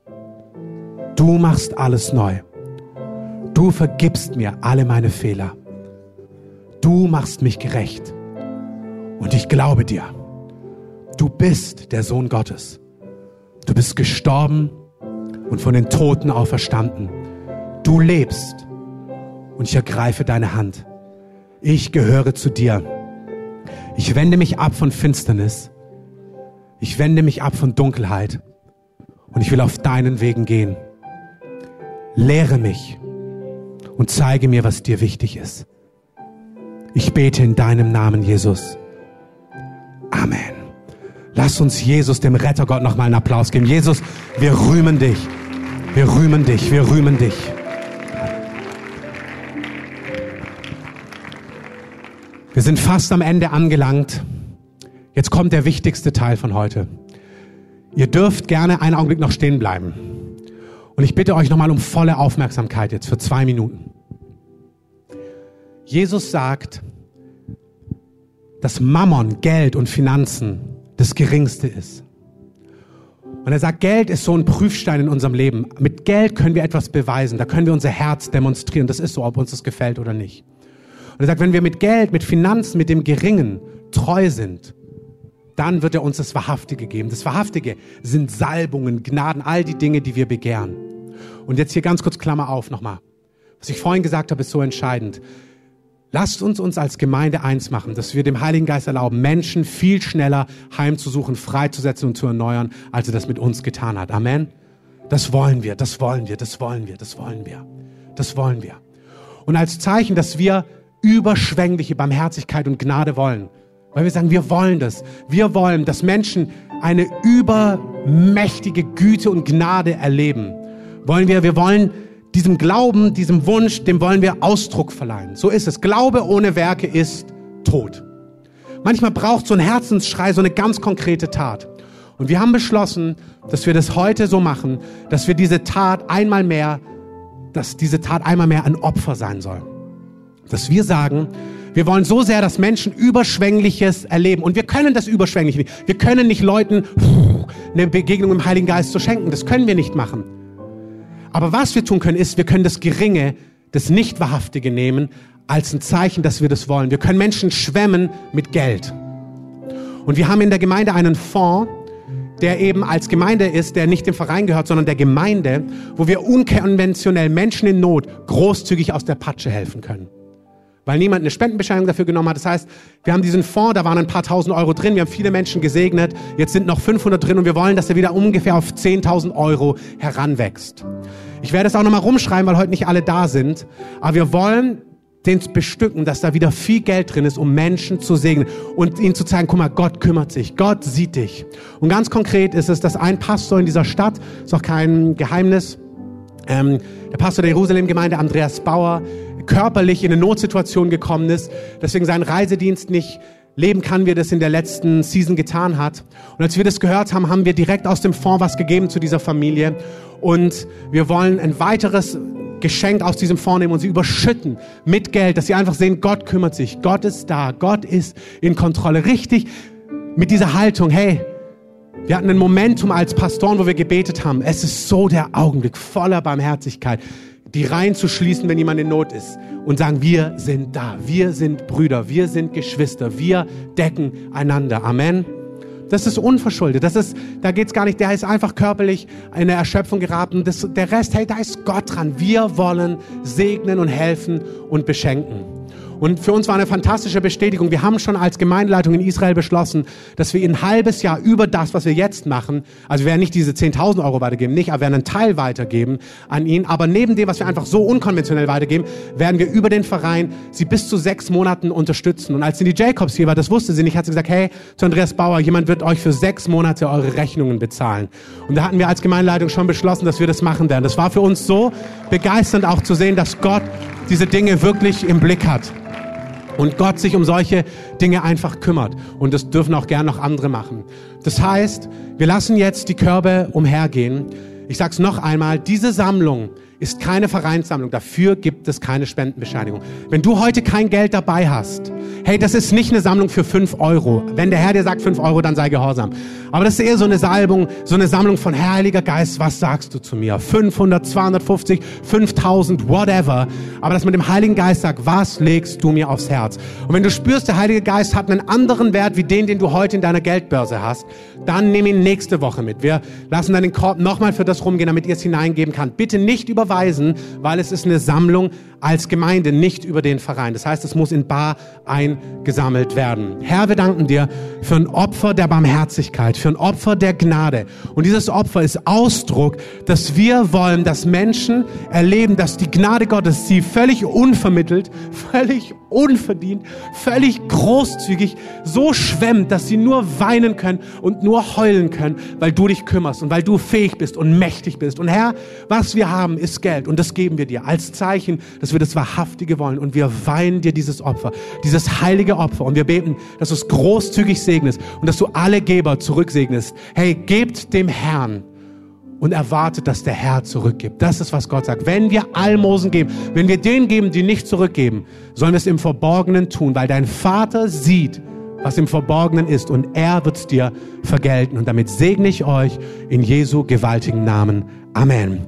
Du machst alles neu. Du vergibst mir alle meine Fehler. Du machst mich gerecht. Und ich glaube dir, du bist der Sohn Gottes. Du bist gestorben und von den Toten auferstanden. Du lebst und ich ergreife deine Hand. Ich gehöre zu dir. Ich wende mich ab von Finsternis. Ich wende mich ab von Dunkelheit. Und ich will auf deinen Wegen gehen. Lehre mich und zeige mir, was dir wichtig ist. Ich bete in deinem Namen, Jesus. Amen. Lass uns Jesus, dem Rettergott, nochmal einen Applaus geben. Jesus, wir rühmen dich. Wir rühmen dich. Wir rühmen dich. Wir sind fast am Ende angelangt. Jetzt kommt der wichtigste Teil von heute. Ihr dürft gerne einen Augenblick noch stehen bleiben. Und ich bitte euch nochmal um volle Aufmerksamkeit jetzt für zwei Minuten. Jesus sagt, dass Mammon, Geld und Finanzen das Geringste ist. Und er sagt, Geld ist so ein Prüfstein in unserem Leben. Mit Geld können wir etwas beweisen. Da können wir unser Herz demonstrieren. Das ist so, ob uns das gefällt oder nicht. Und er sagt, wenn wir mit Geld, mit Finanzen, mit dem Geringen treu sind, dann wird er uns das Wahrhaftige geben. Das Wahrhaftige sind Salbungen, Gnaden, all die Dinge, die wir begehren. Und jetzt hier ganz kurz Klammer auf nochmal. Was ich vorhin gesagt habe, ist so entscheidend. Lasst uns uns als Gemeinde eins machen, dass wir dem Heiligen Geist erlauben, Menschen viel schneller heimzusuchen, freizusetzen und zu erneuern, als er das mit uns getan hat. Amen. Das wollen wir, das wollen wir, das wollen wir, das wollen wir. Das wollen wir. Und als Zeichen, dass wir überschwängliche Barmherzigkeit und Gnade wollen, weil wir sagen, wir wollen das. Wir wollen, dass Menschen eine übermächtige Güte und Gnade erleben. Wollen wir, wir wollen diesem Glauben, diesem Wunsch, dem wollen wir Ausdruck verleihen. So ist es. Glaube ohne Werke ist tot. Manchmal braucht so ein Herzensschrei so eine ganz konkrete Tat. Und wir haben beschlossen, dass wir das heute so machen, dass wir diese Tat einmal mehr, dass diese Tat einmal mehr ein Opfer sein soll. Dass wir sagen, wir wollen so sehr, dass Menschen Überschwängliches erleben. Und wir können das Überschwängliche nicht. Wir können nicht Leuten eine Begegnung im Heiligen Geist so schenken. Das können wir nicht machen. Aber was wir tun können, ist, wir können das Geringe, das Nicht-Wahrhaftige nehmen, als ein Zeichen, dass wir das wollen. Wir können Menschen schwemmen mit Geld. Und wir haben in der Gemeinde einen Fonds, der eben als Gemeinde ist, der nicht dem Verein gehört, sondern der Gemeinde, wo wir unkonventionell Menschen in Not großzügig aus der Patsche helfen können. Weil niemand eine Spendenbescheinigung dafür genommen hat. Das heißt, wir haben diesen Fonds, da waren ein paar tausend Euro drin, wir haben viele Menschen gesegnet, jetzt sind noch 500 drin und wir wollen, dass er wieder ungefähr auf 10.000 Euro heranwächst. Ich werde es auch nochmal rumschreiben, weil heute nicht alle da sind, aber wir wollen den bestücken, dass da wieder viel Geld drin ist, um Menschen zu segnen und ihnen zu zeigen, guck mal, Gott kümmert sich, Gott sieht dich. Und ganz konkret ist es, dass ein Pastor in dieser Stadt, ist auch kein Geheimnis, ähm, der Pastor der Jerusalem-Gemeinde, Andreas Bauer, körperlich in eine Notsituation gekommen ist, deswegen seinen Reisedienst nicht leben kann, wie er das in der letzten Season getan hat. Und als wir das gehört haben, haben wir direkt aus dem Fonds was gegeben zu dieser Familie. Und wir wollen ein weiteres Geschenk aus diesem Fonds nehmen und sie überschütten mit Geld, dass sie einfach sehen, Gott kümmert sich, Gott ist da, Gott ist in Kontrolle. Richtig mit dieser Haltung, hey, wir hatten ein Momentum als Pastoren, wo wir gebetet haben. Es ist so der Augenblick voller Barmherzigkeit, die Reihen zu schließen, wenn jemand in Not ist und sagen, wir sind da, wir sind Brüder, wir sind Geschwister, wir decken einander. Amen. Das ist unverschuldet. Das ist, da geht's gar nicht. Der ist einfach körperlich in eine Erschöpfung geraten. Das, der Rest, hey, da ist Gott dran. Wir wollen segnen und helfen und beschenken. Und für uns war eine fantastische Bestätigung. Wir haben schon als Gemeindeleitung in Israel beschlossen, dass wir ein halbes Jahr über das, was wir jetzt machen, also wir werden nicht diese 10.000 Euro weitergeben, nicht, aber wir werden einen Teil weitergeben an ihn. Aber neben dem, was wir einfach so unkonventionell weitergeben, werden wir über den Verein sie bis zu sechs Monaten unterstützen. Und als Cindy Jacobs hier war, das wusste sie nicht, hat sie gesagt, hey, zu Andreas Bauer, jemand wird euch für sechs Monate eure Rechnungen bezahlen. Und da hatten wir als Gemeindeleitung schon beschlossen, dass wir das machen werden. Das war für uns so begeisternd auch zu sehen, dass Gott diese Dinge wirklich im Blick hat. Und Gott sich um solche Dinge einfach kümmert. Und das dürfen auch gern noch andere machen. Das heißt, wir lassen jetzt die Körbe umhergehen. Ich sag's noch einmal, diese Sammlung ist keine Vereinssammlung. Dafür gibt es keine Spendenbescheinigung. Wenn du heute kein Geld dabei hast, hey, das ist nicht eine Sammlung für fünf Euro. Wenn der Herr dir sagt fünf Euro, dann sei gehorsam. Aber das ist eher so eine Salbung, so eine Sammlung von Heiliger Geist. Was sagst du zu mir? 500, 250, 5000, whatever. Aber dass man dem Heiligen Geist sagt, was legst du mir aufs Herz? Und wenn du spürst, der Heilige Geist hat einen anderen Wert wie den, den du heute in deiner Geldbörse hast, dann nimm ihn nächste Woche mit. Wir lassen dann den Korb nochmal für das rumgehen, damit ihr es hineingeben kann. Bitte nicht überweisen, weil es ist eine Sammlung als Gemeinde, nicht über den Verein. Das heißt, es muss in Bar eingesammelt werden. Herr, wir danken dir für ein Opfer der Barmherzigkeit, für ein Opfer der Gnade. Und dieses Opfer ist Ausdruck, dass wir wollen, dass Menschen erleben, dass die Gnade Gottes sie völlig unvermittelt, völlig unverdient, völlig großzügig so schwemmt, dass sie nur weinen können und nur heulen können, weil du dich kümmerst und weil du fähig bist und mächtig bist. Und Herr, was wir haben, ist Geld und das geben wir dir als Zeichen, dass wir das Wahrhaftige wollen und wir weinen dir dieses Opfer, dieses heilige Opfer und wir beten, dass du es großzügig segnest und dass du alle Geber zurücksegnest. Hey, gebt dem Herrn und erwartet, dass der Herr zurückgibt. Das ist, was Gott sagt. Wenn wir Almosen geben, wenn wir denen geben, die nicht zurückgeben, sollen wir es im Verborgenen tun, weil dein Vater sieht, was im Verborgenen ist und er wird es dir vergelten. Und damit segne ich euch in Jesu gewaltigen Namen. Amen.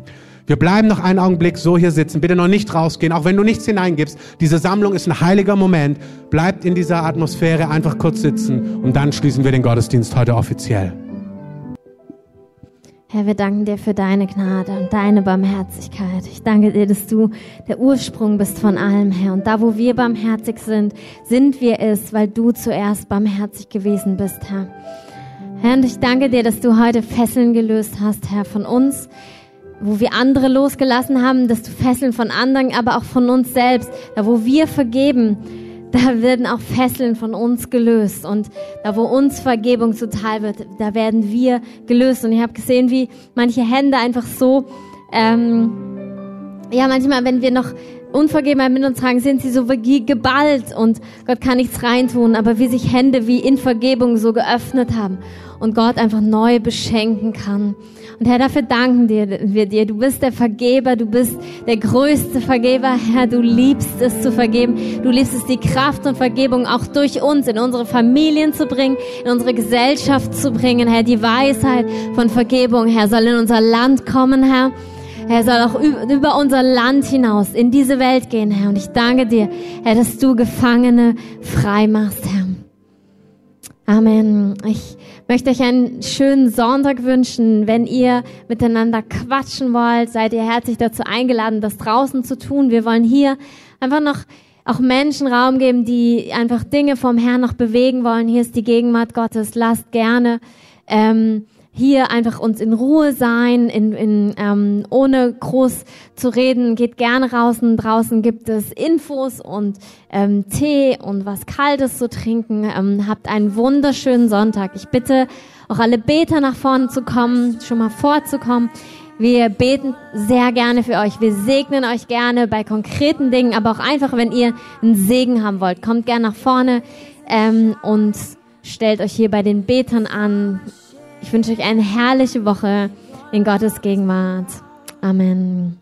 Wir bleiben noch einen Augenblick so hier sitzen. Bitte noch nicht rausgehen, auch wenn du nichts hineingibst. Diese Sammlung ist ein heiliger Moment. Bleibt in dieser Atmosphäre einfach kurz sitzen und dann schließen wir den Gottesdienst heute offiziell. Herr, wir danken dir für deine Gnade und deine Barmherzigkeit. Ich danke dir, dass du der Ursprung bist von allem, Herr. Und da, wo wir barmherzig sind, sind wir es, weil du zuerst barmherzig gewesen bist, Herr. Herr, und ich danke dir, dass du heute Fesseln gelöst hast, Herr, von uns, wo wir andere losgelassen haben, dass du Fesseln von anderen, aber auch von uns selbst, da wo wir vergeben, <laughs> da werden auch Fesseln von uns gelöst. Und da, wo uns Vergebung zuteil wird, da werden wir gelöst. Und ich habe gesehen, wie manche Hände einfach so, ähm, ja, manchmal, wenn wir noch Unvergebenheit mit uns tragen, sind sie so wie geballt und Gott kann nichts reintun, aber wie sich Hände wie in Vergebung so geöffnet haben und Gott einfach neu beschenken kann. Und Herr, dafür danken wir dir. Du bist der Vergeber, du bist der größte Vergeber. Herr, du liebst es zu vergeben. Du liebst es, die Kraft und Vergebung auch durch uns in unsere Familien zu bringen, in unsere Gesellschaft zu bringen. Herr, die Weisheit von Vergebung, Herr, soll in unser Land kommen, Herr. Er soll auch über unser Land hinaus in diese Welt gehen, Herr. Und ich danke dir, Herr, dass du Gefangene frei machst, Herr. Amen. Ich möchte euch einen schönen Sonntag wünschen. Wenn ihr miteinander quatschen wollt, seid ihr herzlich dazu eingeladen, das draußen zu tun. Wir wollen hier einfach noch auch Menschen Raum geben, die einfach Dinge vom Herrn noch bewegen wollen. Hier ist die Gegenwart Gottes. Lasst gerne ähm, hier einfach uns in Ruhe sein, in, in, ähm, ohne groß zu reden. Geht gerne raus. Draußen gibt es Infos und ähm, Tee und was Kaltes zu trinken. Ähm, habt einen wunderschönen Sonntag. Ich bitte auch alle Beter nach vorne zu kommen, schon mal vorzukommen. Wir beten sehr gerne für euch. Wir segnen euch gerne bei konkreten Dingen, aber auch einfach, wenn ihr einen Segen haben wollt. Kommt gerne nach vorne ähm, und stellt euch hier bei den Betern an. Ich wünsche euch eine herrliche Woche in Gottes Gegenwart. Amen.